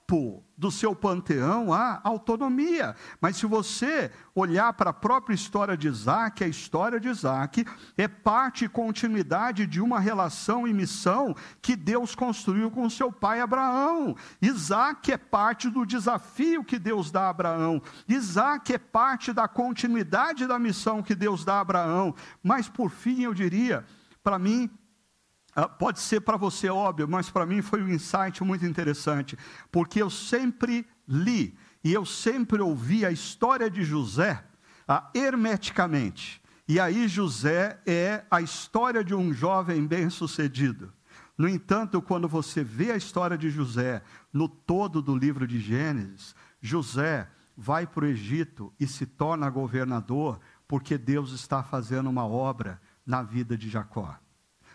[SPEAKER 1] do seu panteão há autonomia. Mas se você olhar para a própria história de Isaac, a história de Isaac é parte e continuidade de uma relação e missão que Deus construiu com seu pai Abraão. Isaac é parte do desafio que Deus dá a Abraão. Isaac é parte da continuidade da missão que Deus dá a Abraão. Mas por fim, eu diria, para mim, pode ser para você óbvio, mas para mim foi um insight muito interessante, porque eu sempre li e eu sempre ouvi a história de José uh, hermeticamente. E aí, José é a história de um jovem bem-sucedido. No entanto, quando você vê a história de José no todo do livro de Gênesis, José vai para o Egito e se torna governador, porque Deus está fazendo uma obra na vida de Jacó.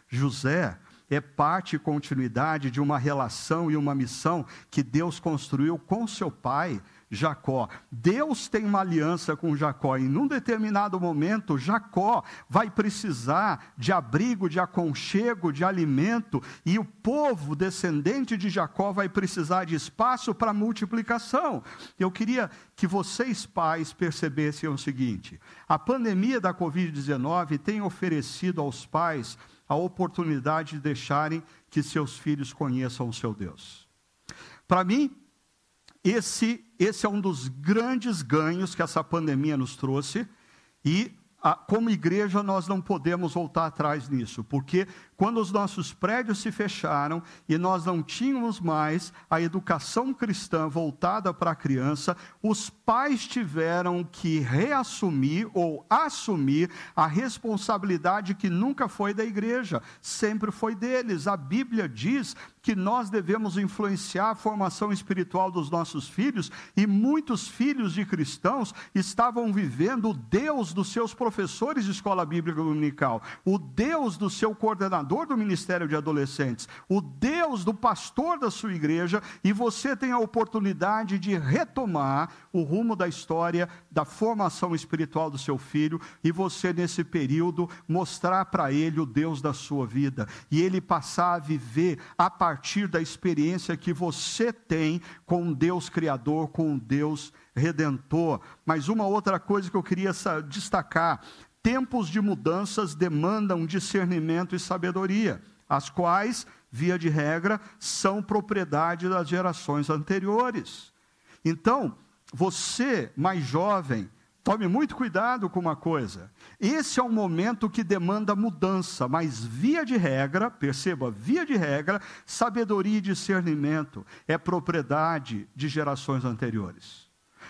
[SPEAKER 1] José é parte e continuidade de uma relação e uma missão que Deus construiu com seu pai, Jacó. Deus tem uma aliança com Jacó e num determinado momento Jacó vai precisar de abrigo, de aconchego, de alimento e o povo descendente de Jacó vai precisar de espaço para multiplicação. Eu queria que vocês pais percebessem o seguinte: a pandemia da COVID-19 tem oferecido aos pais a oportunidade de deixarem que seus filhos conheçam o seu Deus. Para mim, esse, esse é um dos grandes ganhos que essa pandemia nos trouxe, e como igreja, nós não podemos voltar atrás nisso, porque quando os nossos prédios se fecharam e nós não tínhamos mais a educação cristã voltada para a criança, os pais tiveram que reassumir ou assumir a responsabilidade que nunca foi da igreja, sempre foi deles. A Bíblia diz que nós devemos influenciar a formação espiritual dos nossos filhos, e muitos filhos de cristãos estavam vivendo o Deus dos seus professores de escola bíblica dominical, o Deus do seu coordenador do ministério de adolescentes, o Deus do pastor da sua igreja, e você tem a oportunidade de retomar o rumo da história da formação espiritual do seu filho e você, nesse período, mostrar para ele o Deus da sua vida e ele passar a viver a partir da experiência que você tem com Deus Criador, com Deus Redentor. Mas uma outra coisa que eu queria destacar: tempos de mudanças demandam discernimento e sabedoria, as quais, via de regra, são propriedade das gerações anteriores. Então, você, mais jovem, tome muito cuidado com uma coisa. Esse é um momento que demanda mudança, mas via de regra, perceba, via de regra, sabedoria e discernimento é propriedade de gerações anteriores.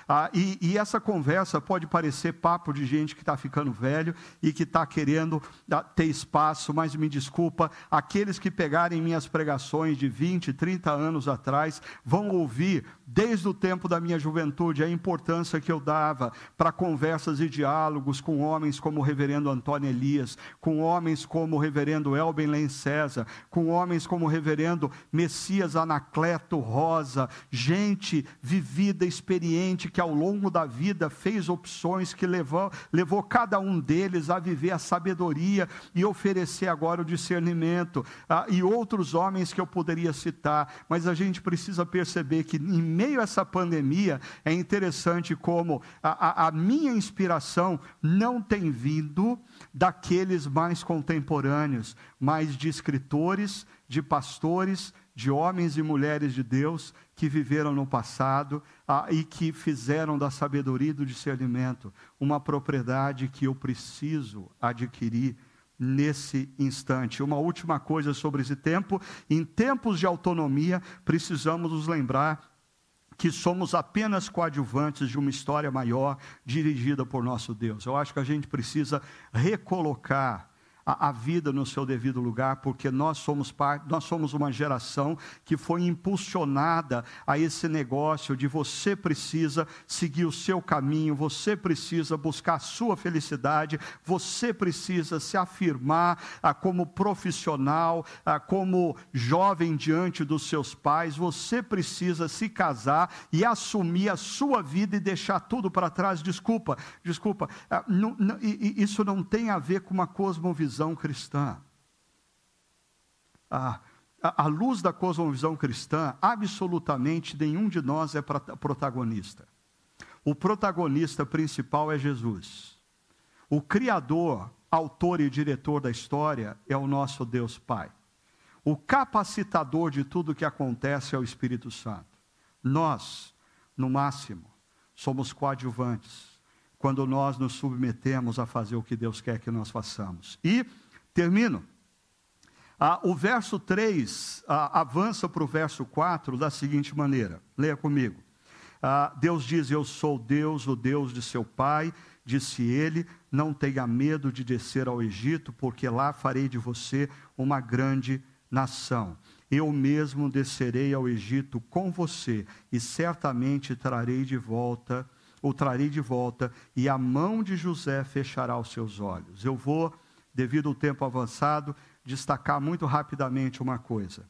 [SPEAKER 1] Ah, e, e, essa conversa pode parecer papo de gente que está ficando velho e que está querendo ah, ter espaço, mas me desculpa, aqueles que pegarem minhas pregações de 20, 30 anos atrás vão ouvir, desde o tempo da minha juventude, a importância que eu dava para conversas e diálogos com homens como o reverendo Antônio Elias, com homens como o reverendo Elben Len César, com homens como o reverendo Messias Anacleto Rosa, gente vivida, experiente, que ao longo da vida fez opções que levou, levou cada um deles a viver a sabedoria e oferecer agora o discernimento, ah, e outros homens que eu poderia citar, mas a gente precisa perceber que em meio a essa pandemia, é interessante como a, a, a minha inspiração não tem vindo daqueles mais contemporâneos, mas de escritores, de pastores, de homens e mulheres de Deus que viveram no passado ah, e que fizeram da sabedoria e do discernimento uma propriedade que eu preciso adquirir nesse instante. Uma última coisa sobre esse tempo: em tempos de autonomia, precisamos nos lembrar que somos apenas coadjuvantes de uma história maior dirigida por nosso Deus. Eu acho que a gente precisa recolocar a, a, vida no seu devido lugar, porque nós somos parte, nós somos uma geração que foi impulsionada a esse negócio de você precisa seguir o seu caminho, você precisa buscar a sua felicidade, você precisa se afirmar ah, como profissional, ah, como jovem diante dos seus pais, você precisa se casar e assumir a sua vida e deixar tudo para trás. Desculpa, desculpa, ah, não, não, isso não tem a ver com uma cosmovisão cosmovisão cristã. À luz da cosmovisão cristã, absolutamente nenhum de nós é protagonista. O protagonista principal é Jesus. O Criador, autor e diretor da história é o nosso Deus Pai. O capacitador de tudo que acontece é o Espírito Santo. Nós, no máximo, somos coadjuvantes quando nós nos submetemos a fazer o que Deus quer que nós façamos. E termino. Ah, o verso 3 ah, avança para o verso 4 da seguinte maneira: leia comigo. Ah, Deus diz: Eu sou Deus, o Deus de seu pai. Disse ele: Não tenha medo de descer ao Egito, porque lá farei de você uma grande nação. Eu mesmo descerei ao Egito com você, e certamente trarei de volta o trarei de volta, e a mão de José fechará os seus olhos. Eu vou, devido ao tempo avançado, destacar muito rapidamente uma coisa.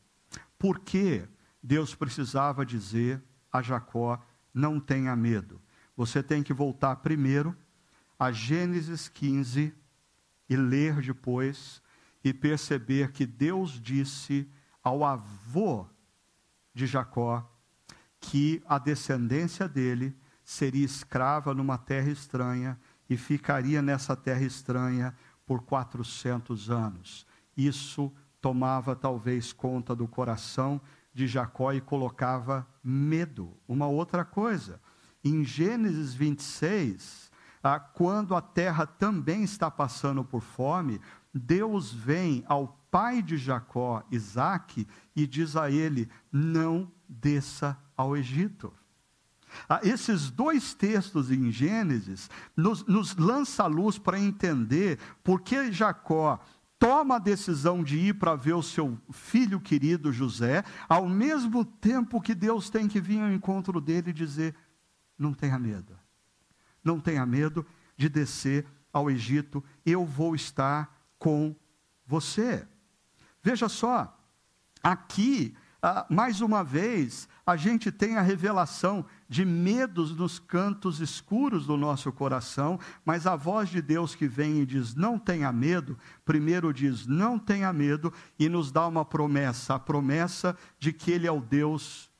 [SPEAKER 1] Por que Deus precisava dizer a Jacó: não tenha medo? Você tem que voltar primeiro a Gênesis 15 e ler depois e perceber que Deus disse ao avô de Jacó que a descendência dele seria escrava numa terra estranha e ficaria nessa terra estranha por 400 anos. Isso tomava talvez conta do coração de Jacó e colocava medo. Uma outra coisa, em Gênesis 26, ah, quando a terra também está passando por fome, Deus vem ao pai de Jacó, Isaque, e diz a ele: não desça ao Egito. Ah, esses dois textos em Gênesis nos, nos lança a luz para entender por que Jacó toma a decisão de ir para ver o seu filho querido José, ao mesmo tempo que Deus tem que vir ao encontro dele e dizer: não tenha medo, não tenha medo de descer ao Egito, eu vou estar com você. Veja só, aqui, ah, mais uma vez, a gente tem a revelação de medos nos cantos escuros do nosso coração, mas a voz de Deus que vem e diz: não tenha medo, primeiro diz: não tenha medo, e nos dá uma promessa, a promessa de que Ele é o Deus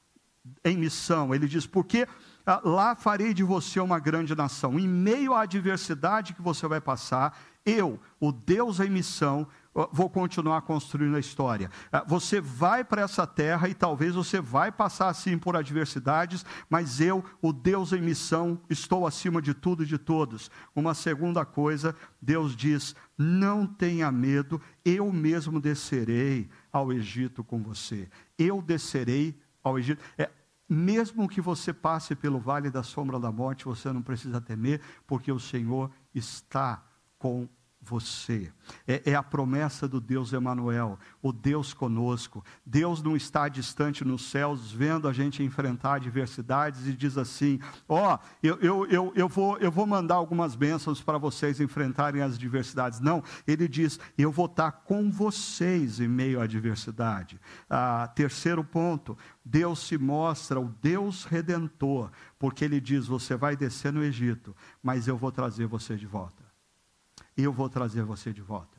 [SPEAKER 1] em missão. Ele diz: porque ah, lá farei de você uma grande nação, em meio à adversidade que você vai passar, eu, o Deus em missão, vou continuar construindo a história. Ah, você vai para essa terra e talvez você vai passar assim por adversidades, mas eu, o Deus em missão, estou acima de tudo e de todos. Uma segunda coisa, Deus diz: não tenha medo, eu mesmo descerei ao Egito com você. Eu descerei ao Egito. É, mesmo que você passe pelo vale da sombra da morte, você não precisa temer, porque o Senhor está com você. É, é, a promessa do Deus Emanuel, o Deus conosco. Deus não está distante nos céus, vendo a gente enfrentar adversidades e diz assim: ó, oh, eu, eu, eu, eu, vou, eu vou mandar algumas bênçãos para vocês enfrentarem as adversidades. Não, ele diz: eu vou estar com vocês em meio à adversidade. Ah, terceiro ponto, Deus se mostra o Deus redentor, porque ele diz: você vai descer no Egito, mas eu vou trazer você de volta eu vou trazer você de volta.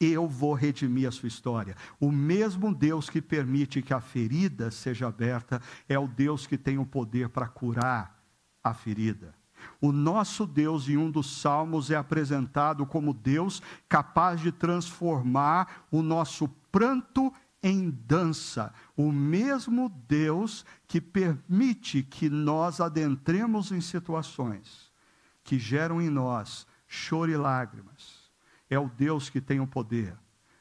[SPEAKER 1] Eu vou redimir a sua história. O mesmo Deus que permite que a ferida seja aberta é o Deus que tem o poder para curar a ferida. O nosso Deus, em um dos salmos, é apresentado como Deus capaz de transformar o nosso pranto em dança. O mesmo Deus que permite que nós adentremos em situações que geram em nós choro e lágrimas. É o Deus que tem o poder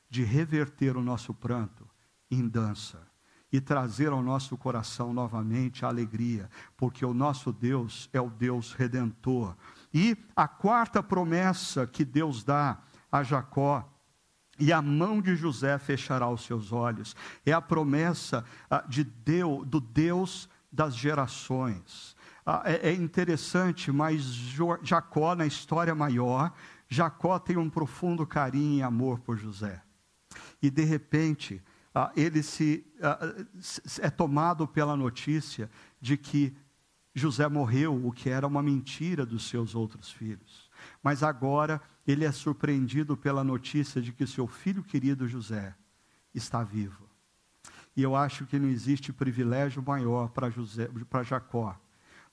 [SPEAKER 1] de reverter o nosso pranto em dança e trazer ao nosso coração novamente a alegria, porque o nosso Deus é o Deus redentor. E a quarta promessa que Deus dá a Jacó, e a mão de José fechará os seus olhos, é a promessa ah, de Deus, do Deus das gerações. Ah, é, é interessante, mas Jacó, na história maior, Jacó tem um profundo carinho e amor por José. E de repente, ah, ele se ah, é tomado pela notícia de que José morreu, o que era uma mentira dos seus outros filhos. Mas agora ele é surpreendido pela notícia de que seu filho querido José está vivo. E eu acho que não existe privilégio maior para Jacó,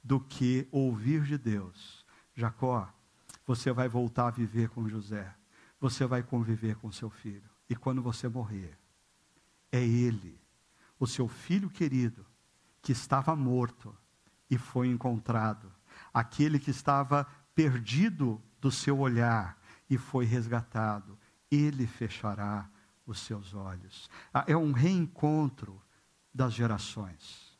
[SPEAKER 1] do que ouvir de Deus. Jacó, você vai voltar a viver com José. Você vai conviver com seu filho. E quando você morrer, é ele, o seu filho querido, que estava morto e foi encontrado. Aquele que estava perdido do seu olhar e foi resgatado. Ele fechará os seus olhos. Ah, é um reencontro das gerações.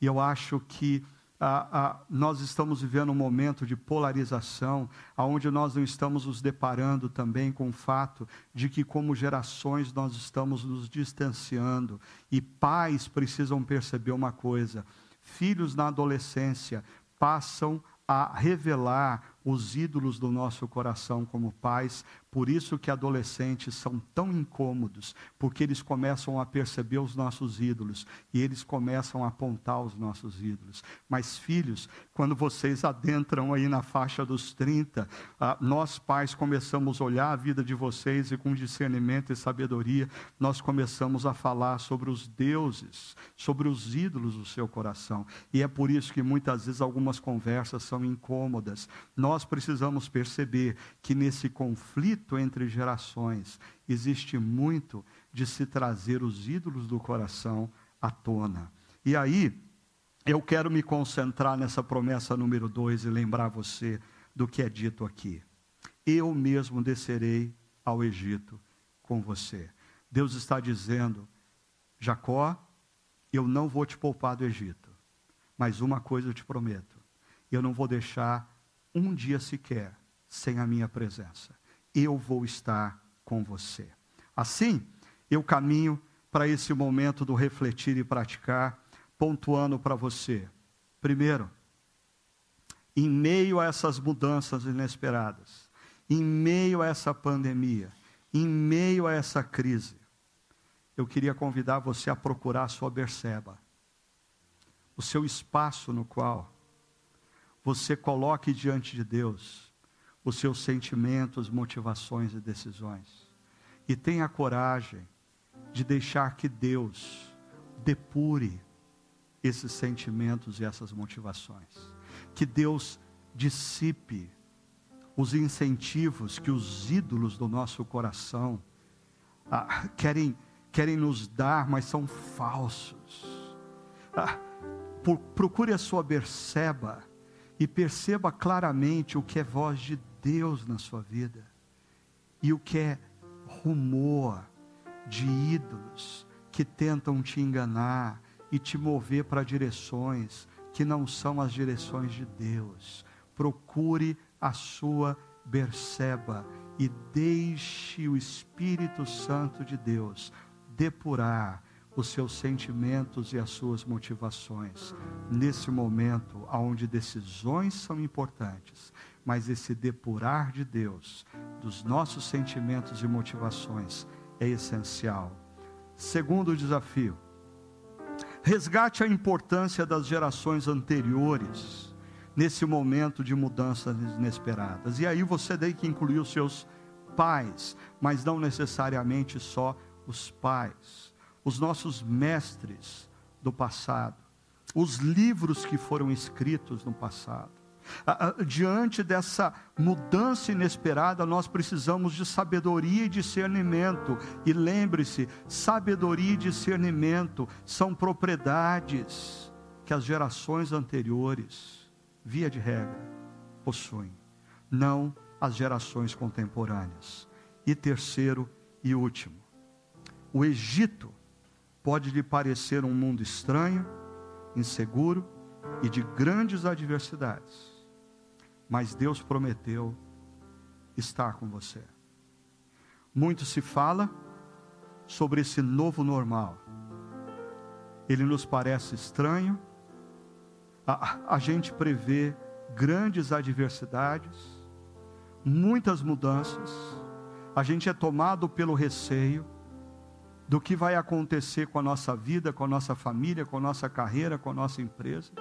[SPEAKER 1] E eu acho que ah, ah, nós estamos vivendo um momento de polarização, onde nós não estamos nos deparando também com o fato de que, como gerações, nós estamos nos distanciando. E pais precisam perceber uma coisa: filhos na adolescência passam a revelar os ídolos do nosso coração como pais, por isso que adolescentes são tão incômodos, porque eles começam a perceber os nossos ídolos e eles começam a apontar os nossos ídolos. Mas filhos, quando vocês adentram aí na faixa dos 30, ah, nós pais começamos a olhar a vida de vocês e com discernimento e sabedoria, nós começamos a falar sobre os deuses, sobre os ídolos do seu coração. E é por isso que muitas vezes algumas conversas são incômodas. Nós precisamos perceber que nesse conflito entre gerações, existe muito de se trazer os ídolos do coração à tona. E aí, eu quero me concentrar nessa promessa número dois e lembrar você do que é dito aqui. Eu mesmo descerei ao Egito com você. Deus está dizendo, Jacó, eu não vou te poupar do Egito, mas uma coisa eu te prometo: eu não vou deixar um dia sequer sem a minha presença eu vou estar com você. Assim, eu caminho para esse momento do refletir e praticar, pontuando para você. Primeiro, em meio a essas mudanças inesperadas, em meio a essa pandemia, em meio a essa crise, eu queria convidar você a procurar a sua Berseba, o seu espaço no qual você coloque diante de Deus os seus sentimentos, motivações e decisões. E tenha coragem de deixar que Deus depure esses sentimentos e essas motivações. Que Deus dissipe os incentivos que os ídolos do nosso coração ah, querem, querem nos dar, mas são falsos. Ah, por, procure a sua Berseba e perceba claramente o que é voz de Deus na sua vida e o que é rumor de ídolos que tentam te enganar e te mover para direções que não são as direções de Deus. Procure a sua Berseba e deixe o Espírito Santo de Deus depurar os seus sentimentos e as suas motivações. Nesse momento onde decisões são importantes, mas esse depurar de Deus dos nossos sentimentos e motivações é essencial. Segundo desafio, resgate a importância das gerações anteriores nesse momento de mudanças inesperadas. E aí você tem que incluir os seus pais, mas não necessariamente só os pais os nossos mestres do passado, os livros que foram escritos no passado. Diante dessa mudança inesperada, nós precisamos de sabedoria e discernimento. E lembre-se: sabedoria e discernimento são propriedades que as gerações anteriores, via de regra, possuem, não as gerações contemporâneas. E terceiro e último, o Egito pode lhe parecer um mundo estranho, inseguro e de grandes adversidades. Mas Deus prometeu estar com você. Muito se fala sobre esse novo normal. Ele nos parece estranho, a, a gente prevê grandes adversidades, muitas mudanças, a gente é tomado pelo receio, do que vai acontecer com a nossa vida, com a nossa família, com a nossa carreira, com a nossa empresa.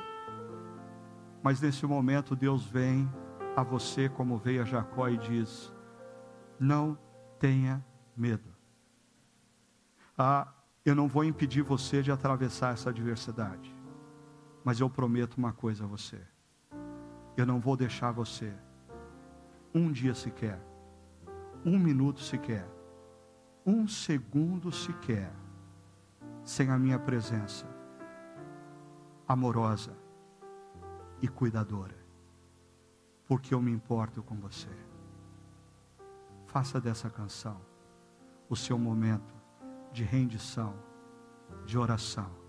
[SPEAKER 1] Mas nesse momento Deus vem a você como veio a Jacó e diz: Não tenha medo. Ah, eu não vou impedir você de atravessar essa adversidade. Mas eu prometo uma coisa a você. Eu não vou deixar você um dia sequer, um minuto sequer, um segundo sequer sem a minha presença amorosa e cuidadora, porque eu me importo com você. Faça dessa canção o seu momento de rendição, de oração